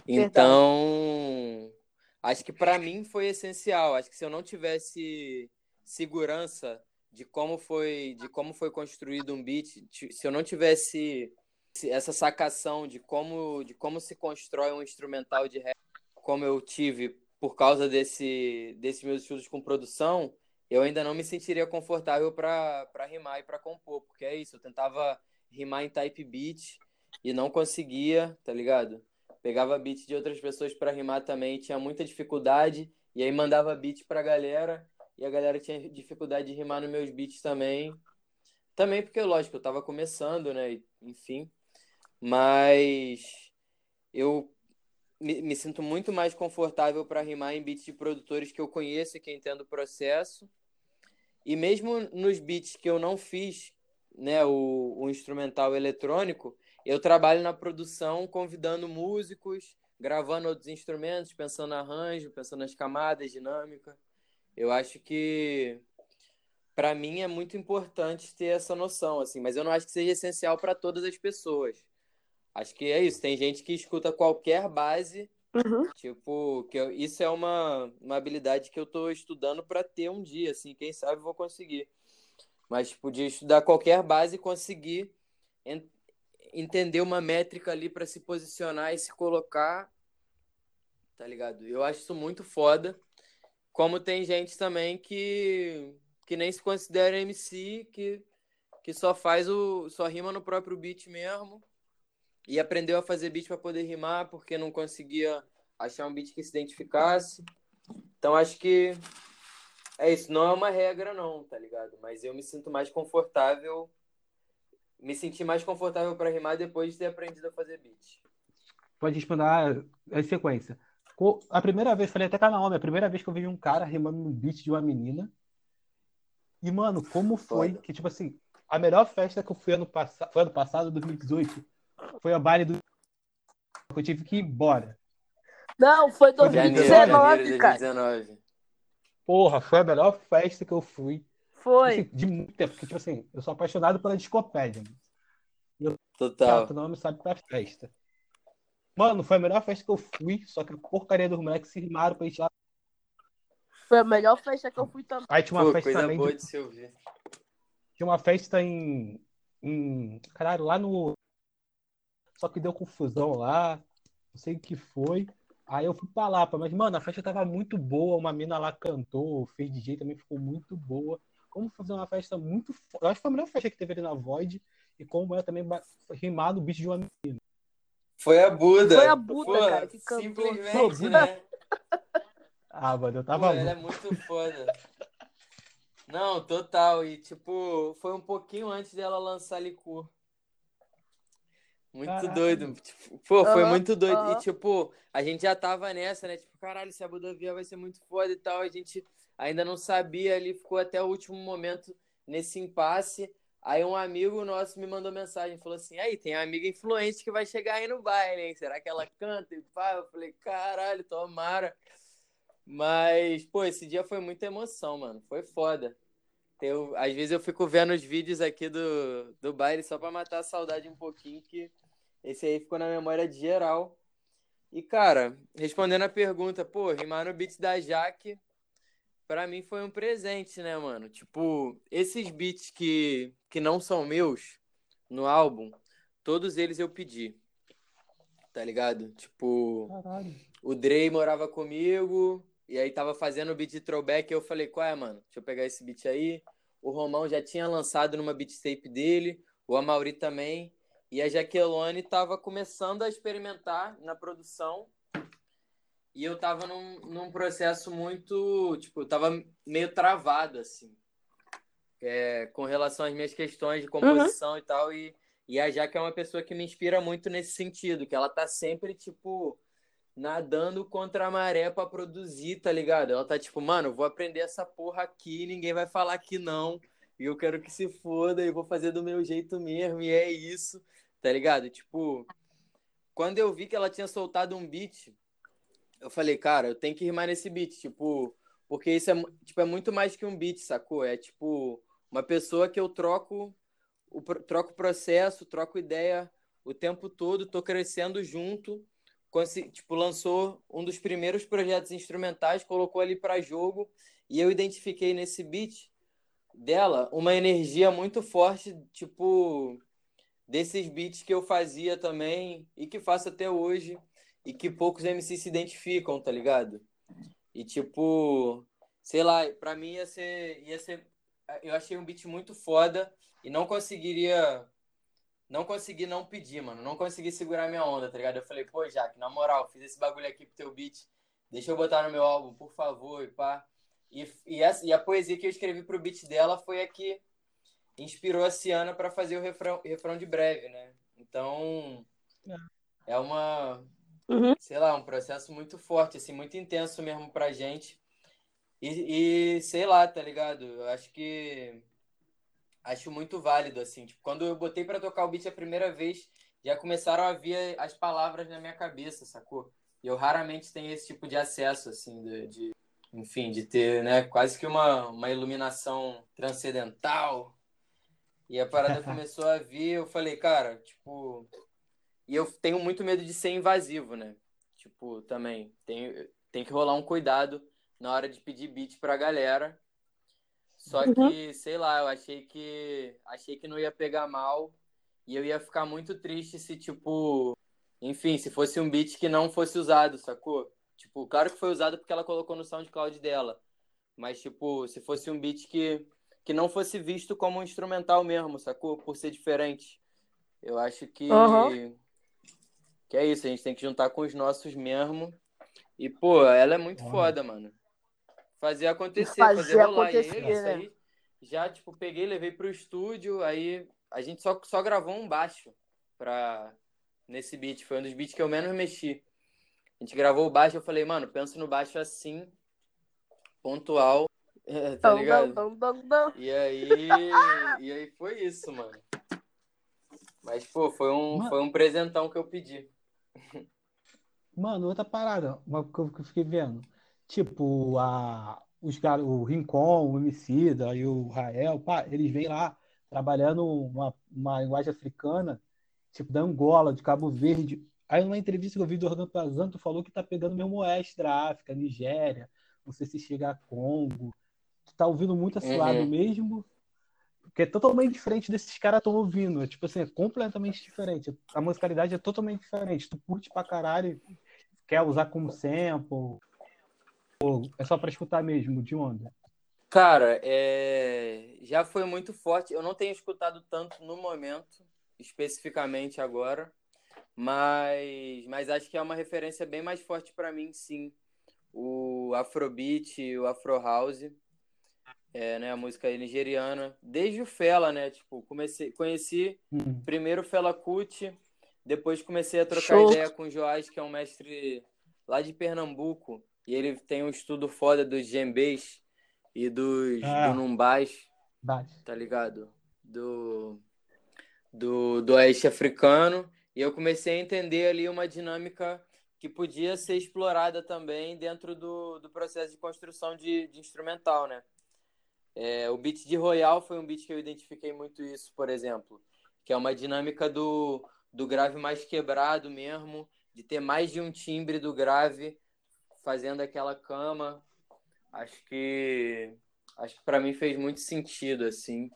[SPEAKER 3] Então, acho que para mim foi essencial. Acho que se eu não tivesse segurança de como foi, de como foi construído um beat, se eu não tivesse essa sacação de como, de como se constrói um instrumental de rap, como eu tive por causa desse, desses meus estudos com produção, eu ainda não me sentiria confortável para rimar e para compor, porque é isso, eu tentava rimar em type beat e não conseguia, tá ligado? Pegava beat de outras pessoas para rimar também, tinha muita dificuldade, e aí mandava beat pra galera, e a galera tinha dificuldade de rimar nos meus beats também. Também porque, lógico, eu tava começando, né? Enfim. Mas eu me, me sinto muito mais confortável para rimar em beats de produtores que eu conheço e que entendo o processo. E mesmo nos beats que eu não fiz, né, o, o instrumental eletrônico, eu trabalho na produção convidando músicos, gravando outros instrumentos, pensando arranjo, pensando nas camadas, dinâmica. Eu acho que para mim é muito importante ter essa noção, assim, mas eu não acho que seja essencial para todas as pessoas. Acho que é isso. Tem gente que escuta qualquer base, uhum. tipo, que eu, isso é uma, uma habilidade que eu estou estudando para ter um dia, assim, quem sabe vou conseguir. Mas, tipo, de estudar qualquer base e conseguir entender uma métrica ali para se posicionar e se colocar, tá ligado? Eu acho isso muito foda. Como tem gente também que que nem se considera MC, que que só faz o só rima no próprio beat mesmo e aprendeu a fazer beat para poder rimar porque não conseguia achar um beat que se identificasse. Então acho que é isso, não é uma regra não, tá ligado? Mas eu me sinto mais confortável me senti mais confortável para rimar depois de ter aprendido a fazer beat.
[SPEAKER 2] Pode responder a sequência. A primeira vez, falei até com a Naomi, a primeira vez que eu vi um cara rimando no beat de uma menina. E, mano, como foi Foda. que, tipo assim, a melhor festa que eu fui ano, pass... foi ano passado, 2018, foi a baile do. Eu tive que ir embora.
[SPEAKER 1] Não, foi 2019, cara. 2019.
[SPEAKER 2] Porra, foi a melhor festa que eu fui.
[SPEAKER 1] Foi.
[SPEAKER 2] Tipo assim, de muito tempo, porque, tipo assim, eu sou apaixonado pela discopédia. Eu,
[SPEAKER 3] Total.
[SPEAKER 2] O nome sabe pra festa. Mano, foi a melhor festa que eu fui, só que a porcaria dos moleques se rimaram pra gente lá.
[SPEAKER 1] Foi a melhor festa que eu fui também.
[SPEAKER 2] Aí tinha uma
[SPEAKER 3] Pô,
[SPEAKER 2] festa
[SPEAKER 3] coisa
[SPEAKER 2] também.
[SPEAKER 3] Boa de... de se ouvir.
[SPEAKER 2] Tinha uma festa em, em. Caralho, lá no. Só que deu confusão lá. Não sei o que foi. Aí eu fui pra Lapa, mas, mano, a festa tava muito boa. Uma mina lá cantou, fez DJ também, ficou muito boa como fazer uma festa muito. Eu acho que foi a melhor festa que teve ali na Void e como ela também rimar no bicho de uma menina.
[SPEAKER 3] Foi a Buda.
[SPEAKER 1] Foi a Buda, Pô, cara, que cantou.
[SPEAKER 3] Simplesmente, né?
[SPEAKER 2] Ah, mano, eu tava.
[SPEAKER 3] Pô, ela é muito foda. Não, total. E, tipo, foi um pouquinho antes dela lançar Licor. Muito
[SPEAKER 2] Caralho.
[SPEAKER 3] doido. Tipo, pô, foi
[SPEAKER 1] Aham,
[SPEAKER 3] muito doido.
[SPEAKER 1] aham.
[SPEAKER 3] E, tipo, a gente já tava nessa, né? Tipo, caralho, se a Budovia vai ser muito foda e tal. A gente ainda não sabia ali, ficou até o último momento nesse impasse. Aí um amigo nosso me mandou mensagem, falou assim, aí, tem uma amiga influente que vai chegar aí no baile, hein? Será que ela canta? E pá, eu falei, caralho, tomara. Mas, pô, esse dia foi muita emoção, mano. Foi foda. Eu, às vezes eu fico vendo os vídeos aqui do, do baile só pra matar a saudade um pouquinho, que esse aí ficou na memória de geral. E, cara, respondendo a pergunta, pô, rimar no beat da Jaque, pra mim foi um presente, né, mano? Tipo, esses beats que, que não são meus no álbum, todos eles eu pedi. Tá ligado? Tipo,
[SPEAKER 2] Caralho.
[SPEAKER 3] o Dre morava comigo, e aí tava fazendo o beat de throwback, e eu falei, qual é, mano? Deixa eu pegar esse beat aí. O Romão já tinha lançado numa beat tape dele, o Amauri também, e a Jaqueline tava começando a experimentar na produção, e eu tava num, num processo muito, tipo, eu tava meio travado, assim, é, com relação às minhas questões de composição e tal, e, e a Jaque é uma pessoa que me inspira muito nesse sentido, que ela tá sempre, tipo, nadando contra a maré pra produzir, tá ligado? Ela tá tipo, mano, vou aprender essa porra aqui, ninguém vai falar que não, e eu quero que se foda, e vou fazer do meu jeito mesmo, e é isso, tá ligado? Tipo, quando eu vi que ela tinha soltado um beat, eu falei, cara, eu tenho que rimar nesse beat, tipo, porque isso é, tipo, é muito mais que um beat, sacou? É tipo uma pessoa que eu troco o troco processo, troco ideia o tempo todo, tô crescendo junto. Tipo, lançou um dos primeiros projetos instrumentais, colocou ali para jogo, e eu identifiquei nesse beat dela uma energia muito forte, tipo, desses beats que eu fazia também e que faço até hoje e que poucos MCs se identificam, tá ligado? E tipo, sei lá, pra mim ia ser, ia ser, eu achei um beat muito foda e não conseguiria, não consegui não pedir, mano, não consegui segurar minha onda, tá ligado? Eu falei, pô, Jaque, na moral, fiz esse bagulho aqui pro teu beat, deixa eu botar no meu álbum, por favor, e pá. E, e, essa, e a poesia que eu escrevi pro beat dela foi a que inspirou a Ciana para fazer o refrão, refrão de breve, né? Então, é uma,
[SPEAKER 1] Uhum.
[SPEAKER 3] sei lá, um processo muito forte, assim, muito intenso mesmo pra gente. E, e sei lá, tá ligado? Eu acho que acho muito válido, assim. Tipo, quando eu botei pra tocar o beat a primeira vez, já começaram a vir as palavras na minha cabeça, sacou? E eu raramente tenho esse tipo de acesso, assim, de, de- enfim, de ter, né, quase que uma, uma iluminação transcendental. E a parada começou a vir, eu falei, cara, tipo. E eu tenho muito medo de ser invasivo, né? Tipo, também. Tem, tem que rolar um cuidado na hora de pedir beat pra galera. Só
[SPEAKER 1] Uhum.
[SPEAKER 3] que, sei lá, eu achei que. Achei que não ia pegar mal. E eu ia ficar muito triste se, tipo. Enfim, se fosse um beat que não fosse usado, sacou? Tipo, claro que foi usado porque ela colocou no SoundCloud dela. Mas, tipo, se fosse um beat que, que não fosse visto como um instrumental mesmo, sacou? Por ser diferente. Eu acho que.
[SPEAKER 1] Aham.
[SPEAKER 3] Que é isso, a gente tem que juntar com os nossos mesmo. E, pô, ela é muito foda, mano. Fazer acontecer,
[SPEAKER 1] Fazer
[SPEAKER 3] fazer rolar. E aí,
[SPEAKER 1] acontecer,
[SPEAKER 3] isso
[SPEAKER 1] né?
[SPEAKER 3] aí, já, tipo, peguei, levei pro estúdio, aí a gente só, só gravou um baixo pra... nesse beat. Foi um dos beats que eu menos mexi. A gente gravou o baixo, eu falei, mano, penso no baixo assim, pontual, tá ligado? E aí, e aí foi isso, mano. Mas, pô, foi um,
[SPEAKER 2] Mano.
[SPEAKER 3] foi um presentão que eu pedi.
[SPEAKER 2] Mano, outra parada, uma eu que eu fiquei vendo. Tipo, a, os caras, o Rincon, o Emicida e o Rael, pá, eles vêm lá trabalhando uma, uma linguagem africana, tipo da Angola, de Cabo Verde. Aí, numa entrevista que eu vi do Organ Pazan, tu falou que tá pegando mesmo oeste da África, Nigéria, não sei se chega a Congo. Tu tá ouvindo muito esse
[SPEAKER 3] Uhum.
[SPEAKER 2] lado mesmo, que é totalmente diferente desses caras estão ouvindo. É, tipo assim, é completamente diferente. A musicalidade é totalmente diferente. Tu curte pra caralho, quer usar como sample, ou é só pra escutar mesmo, de onda.
[SPEAKER 3] Cara, é... já foi muito forte. Eu não tenho escutado tanto no momento, especificamente agora, mas, mas acho que é uma referência bem mais forte pra mim, sim. o Afrobeat, o Afro House, é, né, a música nigeriana, desde o Fela, né, tipo, comecei, conheci
[SPEAKER 2] Hum.
[SPEAKER 3] primeiro o Fela Kuti, depois comecei a trocar
[SPEAKER 1] Show.
[SPEAKER 3] ideia com o Joás, que é um mestre lá de Pernambuco, e ele tem um estudo foda dos djembês e dos
[SPEAKER 2] Ah.
[SPEAKER 3] do numbás, tá ligado? Do, do, do oeste africano. E eu comecei a entender ali uma dinâmica que podia ser explorada também dentro do, do processo de construção de, de instrumental, né? É, o beat de Royal foi um beat que eu identifiquei muito isso, por exemplo, que é uma dinâmica do, do grave mais quebrado mesmo, de ter mais de um timbre do grave fazendo aquela cama. Acho que acho que para mim fez muito sentido assim.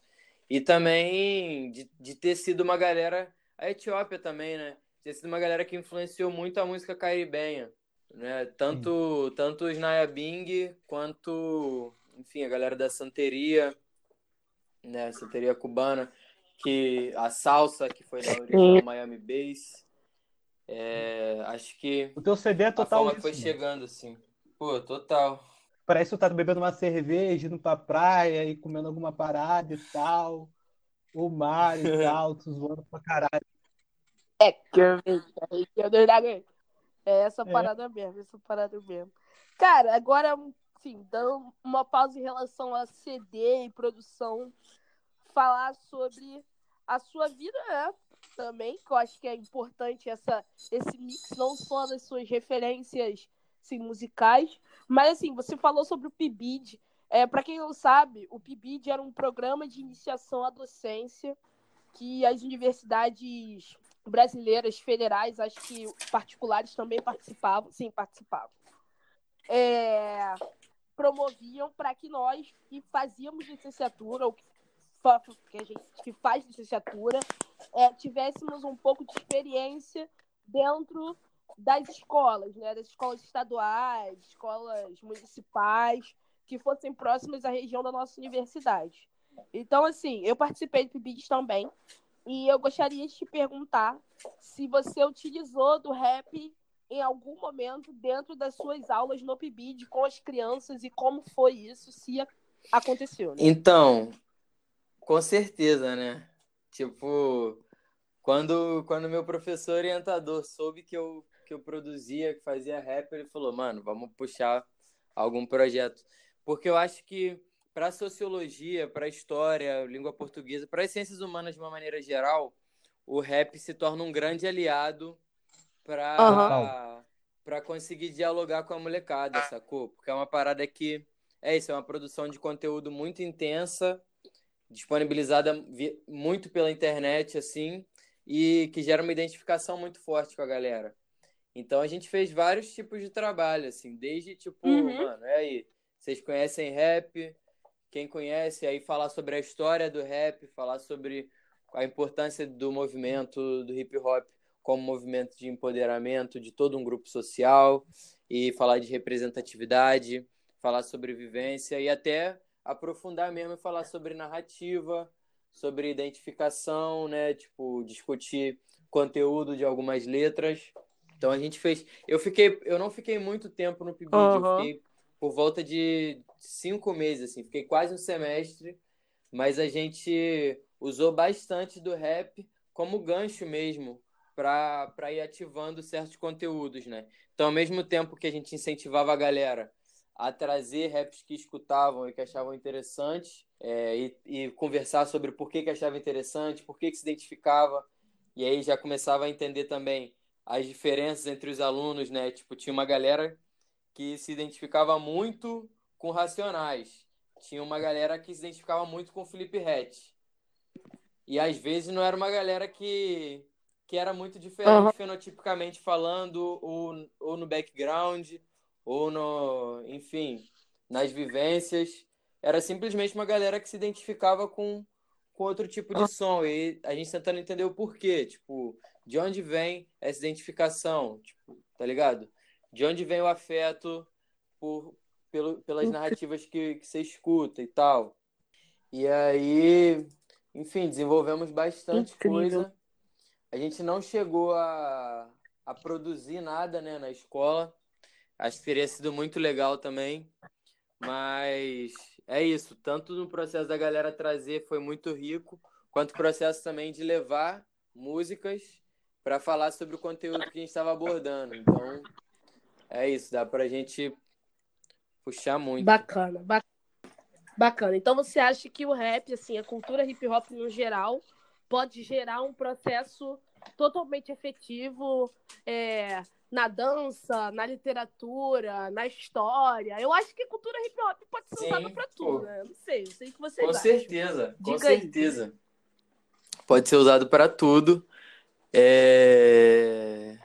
[SPEAKER 3] E também de, de ter sido uma galera a Etiópia também, né? Ter sido uma galera que influenciou muito a música caribenha, né? Tanto tanto os Nayabing quanto, enfim, a galera da Santeria, né? Santeria cubana, que a salsa que foi da original Miami Bass. É, acho que
[SPEAKER 2] O teu CD é
[SPEAKER 3] a
[SPEAKER 2] total
[SPEAKER 3] forma
[SPEAKER 2] isso,
[SPEAKER 3] que foi chegando assim. Pô, total.
[SPEAKER 2] Parece que tu tá bebendo uma cerveja, indo pra praia e comendo alguma parada e tal. O mar e tal, tu zoando pra caralho.
[SPEAKER 1] É, que eu. É essa
[SPEAKER 2] É.
[SPEAKER 1] parada mesmo, essa parada mesmo. Cara, agora, sim, dando uma pausa em relação a CD e produção, falar sobre a sua vida, né? Também, que eu acho que é importante essa, esse mix, não só das suas referências assim, musicais, mas assim, você falou sobre o PIBID. É, para quem não sabe, o PIBID era um programa de iniciação à docência que as universidades brasileiras federais, acho que particulares também participavam, sim, participavam. É, promoviam para que nós que fazíamos licenciatura ou que, que a gente que faz licenciatura é, tivéssemos um pouco de experiência dentro das escolas, né, das escolas estaduais, escolas municipais, que fossem próximas à região da nossa universidade. Então, assim, eu participei do PIBID também, e eu gostaria de te perguntar se você utilizou do rap em algum momento dentro das suas aulas no PIBID com as crianças e como foi isso, se aconteceu, né?
[SPEAKER 3] Então, com certeza, né? Tipo, quando quando meu professor orientador soube que eu que eu produzia, que fazia rap, ele falou: "Mano, vamos puxar algum projeto". Porque eu acho que para sociologia, para história, língua portuguesa, para as ciências humanas de uma maneira geral, o rap se torna um grande aliado para
[SPEAKER 2] Aham.
[SPEAKER 3] para conseguir dialogar com a molecada, sacou? Porque é uma parada que é isso, é uma produção de conteúdo muito intensa, disponibilizada muito pela internet, assim, e que gera uma identificação muito forte com a galera. Então a gente fez vários tipos de trabalho, assim, desde tipo,
[SPEAKER 1] Uhum.
[SPEAKER 3] mano, é aí, vocês conhecem rap? Quem conhece, aí falar sobre a história do rap, falar sobre a importância do movimento do hip hop como movimento de empoderamento de todo um grupo social e falar de representatividade, falar sobre vivência e até aprofundar mesmo e falar sobre narrativa, sobre identificação, né? Tipo, discutir conteúdo de algumas letras. Então a gente fez. Eu fiquei, eu não fiquei muito tempo no PIBID, eu
[SPEAKER 1] Aham.
[SPEAKER 3] fiquei por volta de cinco meses, assim, fiquei quase um semestre, mas a gente usou bastante do rap como gancho mesmo para ir ativando certos conteúdos, né? Então, ao mesmo tempo que a gente incentivava a galera a trazer raps que escutavam e que achavam interessantes é, e, e conversar sobre por que, que achava interessante, por que, que se identificava, e aí já começava a entender também as diferenças entre os alunos, né? Tipo, tinha uma galera que se identificava muito com Racionais, tinha uma galera que se identificava muito com Felipe Rett. E às vezes não era uma galera que, que era muito diferente
[SPEAKER 1] Aham.
[SPEAKER 3] fenotipicamente falando, ou, ou no background, ou no, enfim, nas vivências. Era simplesmente uma galera que se identificava com, com outro tipo de som. E a gente tentando entender o porquê, tipo, de onde vem essa identificação, tipo, tá ligado? De onde vem o afeto por, pelo, pelas narrativas que, que você escuta e tal. E aí, enfim, desenvolvemos bastante
[SPEAKER 1] Incrível.
[SPEAKER 3] coisa. A gente não chegou a, a produzir nada, né, na escola. Acho que teria sido muito legal também. Mas é isso. Tanto no processo da galera trazer foi muito rico, quanto o processo também de levar músicas para falar sobre o conteúdo que a gente estava abordando. Então, é isso. Dá para a gente puxar muito.
[SPEAKER 1] Bacana, bacana. Bacana. Então você acha que o rap, assim, a cultura hip hop no geral, pode gerar um processo totalmente efetivo é, na dança, na literatura, na história. Eu acho que cultura hip hop pode ser usada para tudo, né? Não sei, eu sei que vocês
[SPEAKER 3] Com
[SPEAKER 1] acham.
[SPEAKER 3] certeza, com
[SPEAKER 1] Diga aí.
[SPEAKER 3] certeza. Pode ser usado para tudo. É...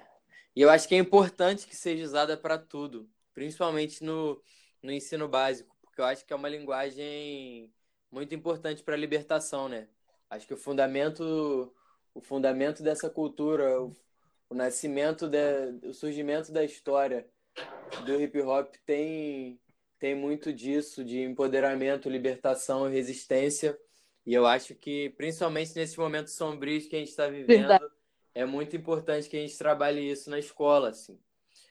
[SPEAKER 3] E eu acho que é importante que seja usada para tudo, principalmente no, no ensino básico, porque eu acho que é uma linguagem muito importante para a libertação, né? Acho que o fundamento, o fundamento dessa cultura, o, o nascimento, da, o surgimento da história do hip hop tem, tem muito disso, de empoderamento, libertação resistência. E eu acho que, principalmente nesses momentos sombrios que a gente está vivendo,
[SPEAKER 1] Verdade.
[SPEAKER 3] é muito importante que a gente trabalhe isso na escola, assim.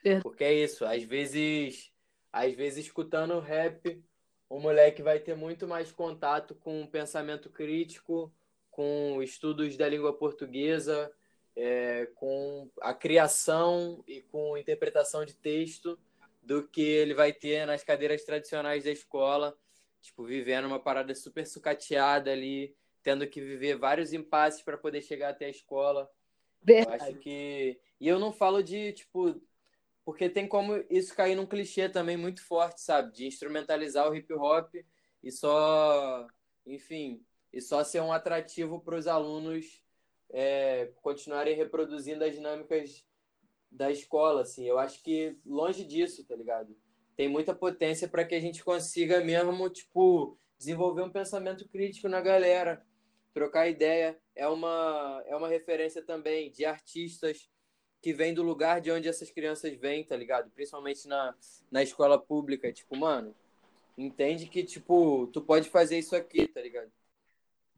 [SPEAKER 1] Verdade.
[SPEAKER 3] Porque é isso, às vezes, às vezes escutando rap, o moleque vai ter muito mais contato com o pensamento crítico, com estudos da língua portuguesa, é, com a criação e com interpretação de texto do que ele vai ter nas cadeiras tradicionais da escola, tipo, vivendo uma parada super sucateada ali, tendo que viver vários impasses para poder chegar até a escola. Eu
[SPEAKER 1] Verdade.
[SPEAKER 3] acho que. E eu não falo de, tipo. Porque tem como isso cair num clichê também muito forte, sabe? De instrumentalizar o hip hop e só. Enfim. E só ser um atrativo para os alunos é, continuarem reproduzindo as dinâmicas da escola, assim. Eu acho que longe disso, tá ligado? Tem muita potência para que a gente consiga mesmo, tipo, desenvolver um pensamento crítico na galera, trocar ideia. É uma, é uma referência também de artistas que vêm do lugar de onde essas crianças vêm, tá ligado? Principalmente na, na escola pública. Tipo, mano, entende que, tipo, tu pode fazer isso aqui, tá ligado?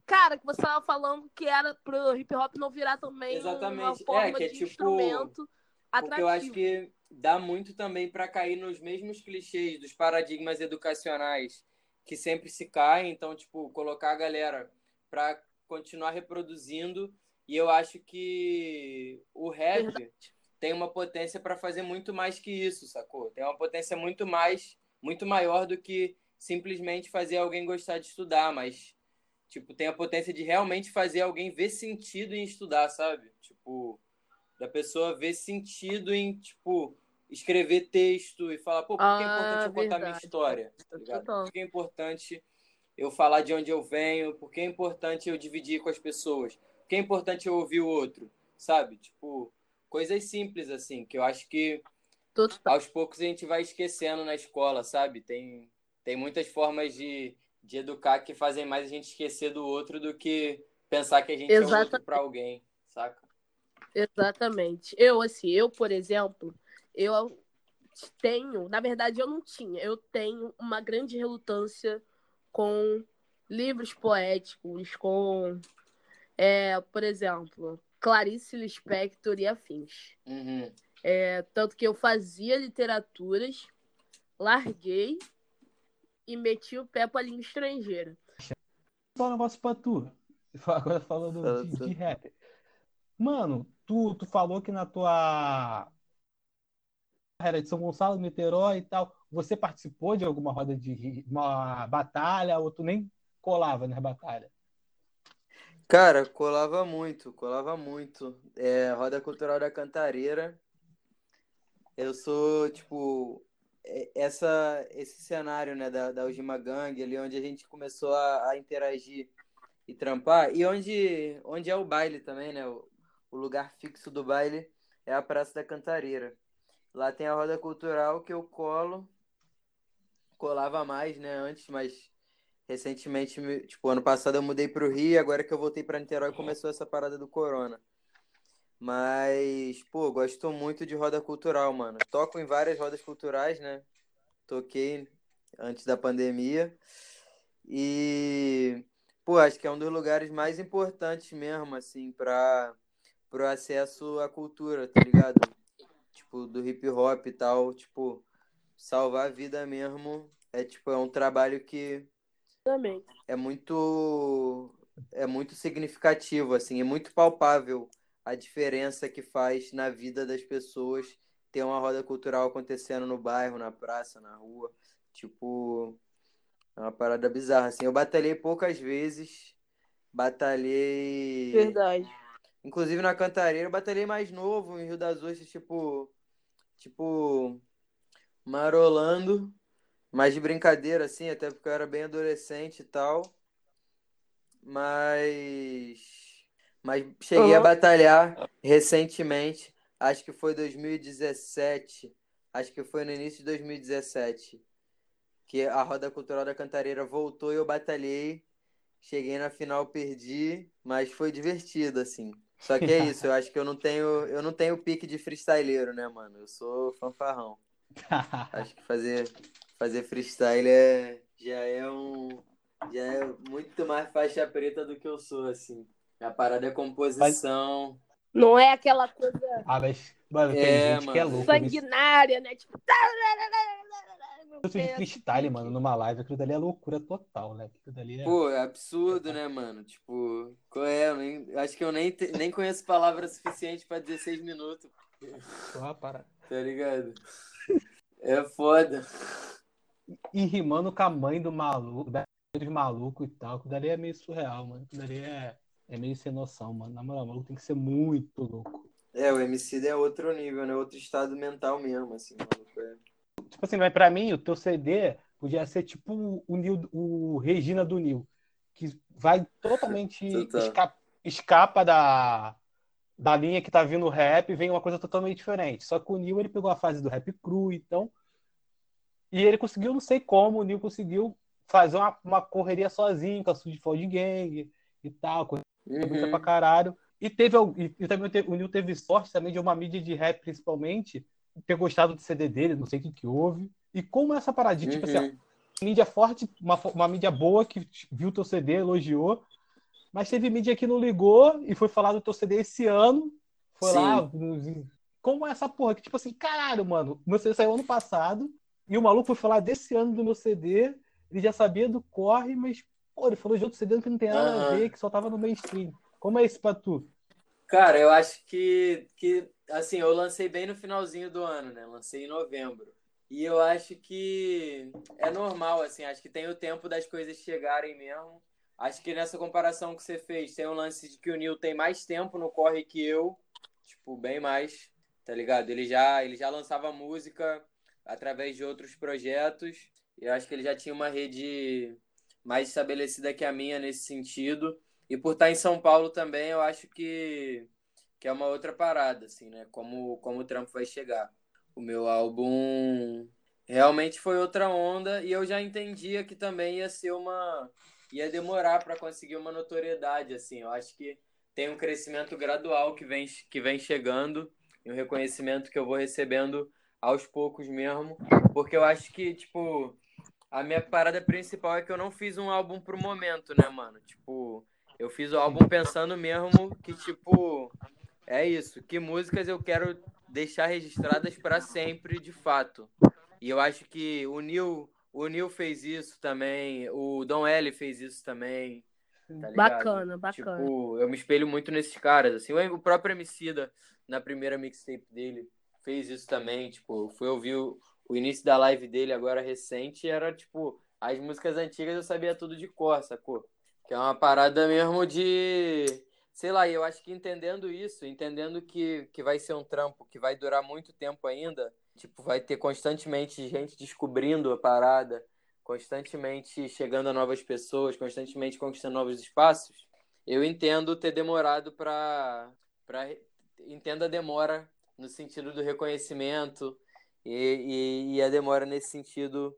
[SPEAKER 1] Cara, que você tava falando que era pro hip hop não virar também uma
[SPEAKER 3] Exatamente.
[SPEAKER 1] forma
[SPEAKER 3] É, que é
[SPEAKER 1] de
[SPEAKER 3] tipo-
[SPEAKER 1] instrumento atrativo.
[SPEAKER 3] Porque eu acho que dá muito também para cair nos mesmos clichês dos paradigmas educacionais que sempre se caem. Então, tipo, colocar a galera para continuar reproduzindo. E eu acho que o rap
[SPEAKER 1] Verdade.
[SPEAKER 3] tem uma potência para fazer muito mais que isso, sacou? Tem uma potência muito mais, muito maior do que simplesmente fazer alguém gostar de estudar, mas tipo, tem a potência de realmente fazer alguém ver sentido em estudar, sabe? Tipo, da pessoa ver sentido em, tipo, escrever texto e falar, pô, por que é
[SPEAKER 1] Ah,
[SPEAKER 3] importante eu contar minha história? Tá. Por que é importante eu falar de onde eu venho? Por que é importante eu dividir com as pessoas? Por que é importante eu ouvir o outro? Sabe? Tipo, coisas simples assim, que eu acho que
[SPEAKER 1] Total.
[SPEAKER 3] aos poucos a gente vai esquecendo na escola, sabe? Tem, tem muitas formas de, de educar que fazem mais a gente esquecer do outro do que pensar que a gente é o outro
[SPEAKER 1] Exatamente.
[SPEAKER 3] para alguém, saca?
[SPEAKER 1] Exatamente. Eu, assim, eu, por exemplo, eu tenho, na verdade, eu não tinha, eu tenho uma grande relutância com livros poéticos, com, é, por exemplo, Clarice Lispector e afins.
[SPEAKER 3] Uhum.
[SPEAKER 1] É, tanto que eu fazia literaturas, larguei e meti o pé pra língua estrangeira.
[SPEAKER 2] Vou falar um negócio pra tu. Agora falando
[SPEAKER 3] Fala
[SPEAKER 2] de, de rap. Mano, tu, tu falou que na tua carreira de São Gonçalo, Niterói e tal, você participou de alguma roda de uma batalha ou tu nem colava nas batalhas?
[SPEAKER 3] Cara, colava muito, colava muito. É, Roda Cultural da Cantareira. Eu sou, tipo, essa, esse cenário, né, da, da Ujima Gang, ali onde a gente começou a, a interagir e trampar, e onde, onde é o baile também, né? O, o lugar fixo do baile é a Praça da Cantareira. Lá tem a Roda Cultural que eu colo, colava mais, né, antes, mas recentemente, me- tipo, ano passado eu mudei pro Rio, agora que eu voltei pra Niterói começou essa parada do corona. Mas, pô, gosto muito de roda cultural, mano. Toco em várias rodas culturais, né? Toquei antes da pandemia. E, pô, acho que é um dos lugares mais importantes mesmo, assim, para pro acesso à cultura, tá ligado? Tipo, do hip hop e tal. Tipo, salvar a vida mesmo é tipo, é um trabalho que
[SPEAKER 1] Também.
[SPEAKER 3] é muito é muito significativo, assim, é muito palpável a diferença que faz na vida das pessoas ter uma roda cultural acontecendo no bairro, na praça, na rua. Tipo, é uma parada bizarra, assim. Eu batalhei poucas vezes, batalhei...
[SPEAKER 1] Verdade.
[SPEAKER 3] Inclusive na Cantareira, eu batalhei mais novo em Rio das Ostras, tipo, tipo, marolando, mais de brincadeira, assim, até porque eu era bem adolescente e tal. Mas, mas cheguei a
[SPEAKER 1] Uhum.
[SPEAKER 3] batalhar recentemente, acho que foi 2017, acho que foi no início de 2017, que a Roda Cultural da Cantareira voltou e eu batalhei. Cheguei na final, perdi, mas foi divertido, assim. Só que é isso, eu acho que eu não tenho, eu não tenho pique de freestyleiro, né, mano? Eu sou fanfarrão. Acho que fazer, fazer freestyle é, já é um. Já é muito mais faixa preta do que eu sou, assim. A parada é composição.
[SPEAKER 1] Não é aquela coisa
[SPEAKER 2] ah, mas, mano, tem
[SPEAKER 3] É,
[SPEAKER 2] gente que é
[SPEAKER 3] mano.
[SPEAKER 2] louca.
[SPEAKER 1] sanguinária, né? Tipo.
[SPEAKER 2] Eu sou de freestyle, mano, numa live, aquilo dali é loucura total, né? Aquilo dali é.
[SPEAKER 3] Pô, é absurdo, né, mano? Tipo, qual é? Eu nem, acho que eu nem, te- nem conheço palavra suficiente pra 16 minutos,
[SPEAKER 2] só uma parada.
[SPEAKER 3] tá ligado? É foda.
[SPEAKER 2] E rimando com a mãe do maluco, da dos malucos e tal. Aquilo dali é meio surreal, mano. Aquilo dali é, é meio sem noção, mano. Na moral, o maluco tem que ser muito louco.
[SPEAKER 3] É, o MC é outro nível, né? Outro estado mental mesmo, assim, maluco. É.
[SPEAKER 2] Tipo assim, mas pra mim, o teu CD podia ser tipo o, Nil, o Regina do Nil, que vai totalmente
[SPEAKER 3] Total.
[SPEAKER 2] esca- escapa da, da linha que tá vindo o rap e vem uma coisa totalmente diferente. Só que o Nil, ele pegou a fase do rap cru, então. E ele conseguiu, não sei como, o Nil conseguiu fazer uma, uma correria sozinho, com a de de gangue e tal, coisa bonita pra
[SPEAKER 3] Uhum.
[SPEAKER 2] caralho. E teve e, também o Nil teve sorte também de uma mídia de rap, principalmente, ter gostado do CD dele, não sei o que, que houve. E como essa paradinha, tipo assim, ó,
[SPEAKER 3] Uhum.
[SPEAKER 2] mídia forte, uma, uma mídia boa que viu teu CD, elogiou, mas teve mídia que não ligou e foi falar do teu CD esse ano. Foi
[SPEAKER 3] Sim.
[SPEAKER 2] lá. Como essa porra? Que tipo assim, caralho, mano, meu CD saiu ano passado e o maluco foi falar desse ano do meu CD, ele já sabia do corre, mas, pô, ele falou de outro CD que não tem nada a
[SPEAKER 3] Aham.
[SPEAKER 2] ver, que só tava no mainstream. Como é isso pra tu?
[SPEAKER 3] Cara, eu acho que, que, assim, eu lancei bem no finalzinho do ano, né? Lancei em novembro. E eu acho que é normal, assim, acho que tem o tempo das coisas chegarem mesmo. Acho que nessa comparação que você fez, tem um lance de que o Nil tem mais tempo no corre que eu, tipo, bem mais, tá ligado? Ele já, ele já lançava música através de outros projetos. E eu acho que ele já tinha uma rede mais estabelecida que a minha nesse sentido. E por estar em São Paulo também, eu acho que, que é uma outra parada, assim, né? Como, como o trampo vai chegar. O meu álbum realmente foi outra onda e eu já entendia que também ia ser uma. ia demorar para conseguir uma notoriedade, assim. Eu acho que tem um crescimento gradual que vem, que vem chegando e um reconhecimento que eu vou recebendo aos poucos mesmo. Porque eu acho que, tipo, a minha parada principal é que eu não fiz um álbum pro momento, né, mano? Tipo, eu fiz o álbum pensando mesmo que, tipo, é isso. Que músicas eu quero deixar registradas para sempre, de fato. E eu acho que o Neil, o Neil fez isso também, o Dom L fez isso também. Tá?
[SPEAKER 1] Bacana, bacana.
[SPEAKER 3] Tipo, eu me espelho muito nesses caras, assim. O próprio Emicida, na primeira mixtape dele, fez isso também. Tipo, eu fui ouvir o, o início da live dele agora recente, era tipo, as músicas antigas eu sabia tudo de cor, sacou? Que é uma parada mesmo de. Sei lá, eu acho que entendendo isso, entendendo que, que vai ser um trampo que vai durar muito tempo ainda, tipo, vai ter constantemente gente descobrindo a parada, constantemente chegando a novas pessoas, constantemente conquistando novos espaços, eu entendo ter demorado para. Pra... Entendo a demora no sentido do reconhecimento e, e, e a demora nesse sentido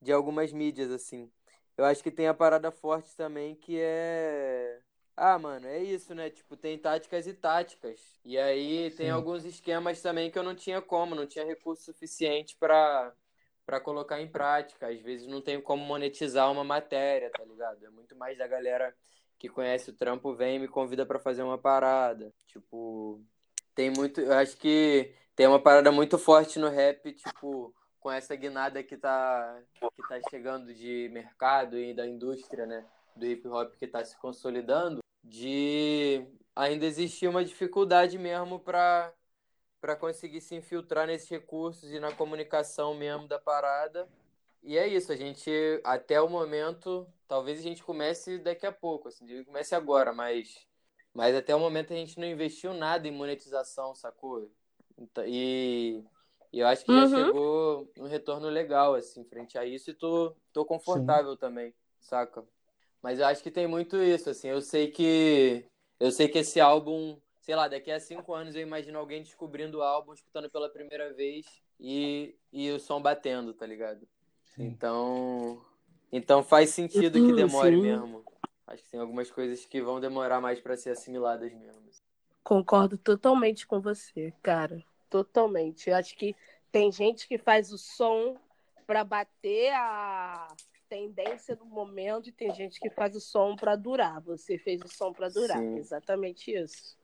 [SPEAKER 3] de algumas mídias, assim. Eu acho que tem a parada forte também que é. Ah, mano, é isso, né? Tipo, tem táticas e táticas. E aí tem
[SPEAKER 2] Sim.
[SPEAKER 3] alguns esquemas também que eu não tinha como, não tinha recurso suficiente para para colocar em prática. Às vezes não tenho como monetizar uma matéria, tá ligado? É muito mais da galera que conhece o trampo vem e me convida para fazer uma parada. Tipo, tem muito, eu acho que tem uma parada muito forte no rap, tipo, com essa guinada que tá, que tá chegando de mercado e da indústria, né? Do hip hop que está se consolidando, de ainda existir uma dificuldade mesmo para para conseguir se infiltrar nesses recursos e na comunicação mesmo da parada. E é isso, a gente, até o momento, talvez a gente comece daqui a pouco, assim, comece agora, mas, mas até o momento a gente não investiu nada em monetização, sacou? Então, e, e eu acho que uhum. já chegou um retorno legal, assim, frente a isso, e tô, tô confortável Sim. também, saca? Mas eu acho que tem muito isso, assim, eu sei que eu sei que esse álbum sei lá, daqui a cinco anos eu imagino alguém descobrindo o álbum, escutando pela primeira vez e, e o som batendo, tá ligado? Sim. Então, então faz sentido que demore Sim. mesmo. Acho que tem algumas coisas que vão demorar mais para ser assimiladas mesmo.
[SPEAKER 1] Concordo totalmente com você, cara. Totalmente. Eu acho que tem gente que faz o som para bater a tendência do momento e tem gente que faz o som para durar. Você fez o som para durar. Sim. Exatamente isso.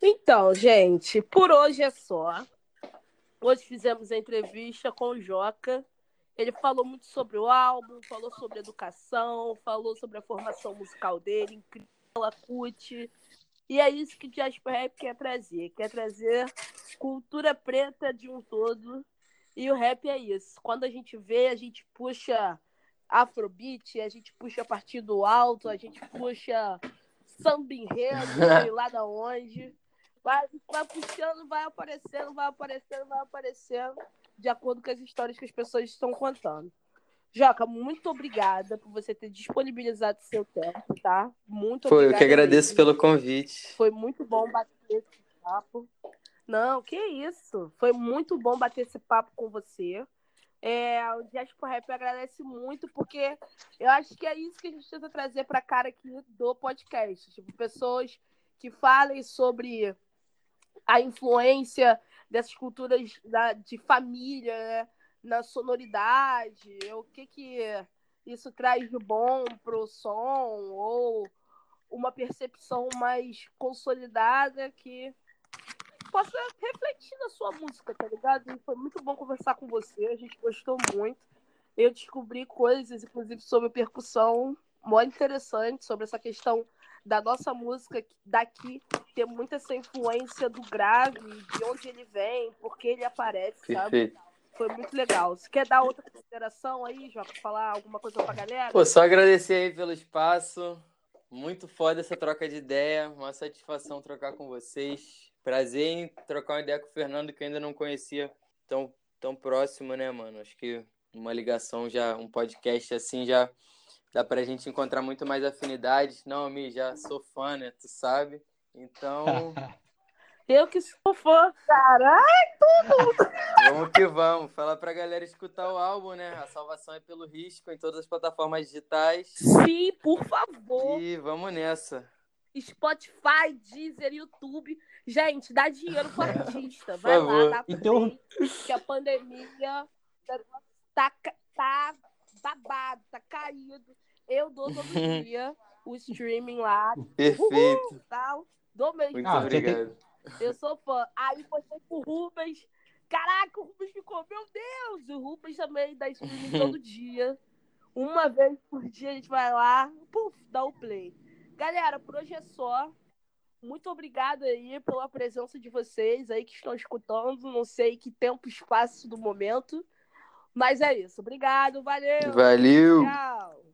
[SPEAKER 1] Então, gente, por hoje é só. Hoje fizemos a entrevista com o Joca. Ele falou muito sobre o álbum, falou sobre educação, falou sobre a formação musical dele, incrível, CUT. E é isso que o Jasper Rap quer trazer. Quer trazer cultura preta de um todo. E o rap é isso. Quando a gente vê, a gente puxa afrobeat, a gente puxa a partir do alto, a gente puxa samba enredo, sei lá da onde. Vai, vai puxando, vai aparecendo, vai aparecendo, vai aparecendo, de acordo com as histórias que as pessoas estão contando. Joca, muito obrigada por você ter disponibilizado seu tempo, tá? Muito
[SPEAKER 3] Foi, eu que agradeço mesmo. pelo convite.
[SPEAKER 1] Foi muito bom bater esse papo. Não, que isso. Foi muito bom bater esse papo com você. É, o Diaspora Rap agradece muito, porque eu acho que é isso que a gente tenta trazer para cara aqui do podcast. Tipo, pessoas que falem sobre a influência dessas culturas da, de família né? Na sonoridade, o que que isso traz de bom pro som ou uma percepção mais consolidada que possa refletir na sua música, tá ligado? E foi muito bom conversar com você, a gente gostou muito. Eu descobri coisas, inclusive, sobre percussão, muito interessante, sobre essa questão da nossa música daqui ter muita essa influência do grave, de onde ele vem, porque ele aparece, Perfeito. sabe? Foi muito legal. Você quer dar outra consideração aí, Joca? Falar alguma coisa pra galera?
[SPEAKER 3] Pô, só agradecer aí pelo espaço. Muito foda essa troca de ideia. Uma satisfação trocar com vocês. Prazer em trocar uma ideia com o Fernando, que eu ainda não conhecia tão, tão próximo, né, mano? Acho que uma ligação já, um podcast assim já dá pra gente encontrar muito mais afinidade. Não, Mi, já sou fã, né? Tu sabe. Então.
[SPEAKER 1] Eu que sou fã, cara. Ai, tudo!
[SPEAKER 3] vamos que vamos. Fala pra galera escutar o álbum, né? A salvação é pelo risco em todas as plataformas digitais.
[SPEAKER 1] Sim, por favor.
[SPEAKER 3] E vamos nessa.
[SPEAKER 1] Spotify, Deezer, YouTube. Gente, dá dinheiro pro artista. Vai lá, dá então... que a pandemia tá, tá babado, tá caído. Eu dou todo dia o streaming lá.
[SPEAKER 3] Perfeito. Uhul,
[SPEAKER 1] tal. Dou mesmo.
[SPEAKER 3] Muito ah, obrigado.
[SPEAKER 1] Eu sou fã. Aí postei pro Rubens. Caraca, o Rubens ficou, meu Deus! O Rubens também dá streaming todo dia. Uma vez por dia a gente vai lá, puf, dá o play. Galera, por hoje é só. Muito obrigada aí pela presença de vocês aí que estão escutando. Não sei que tempo, espaço do momento. Mas é isso. Obrigado, valeu.
[SPEAKER 3] Valeu.
[SPEAKER 1] Tchau.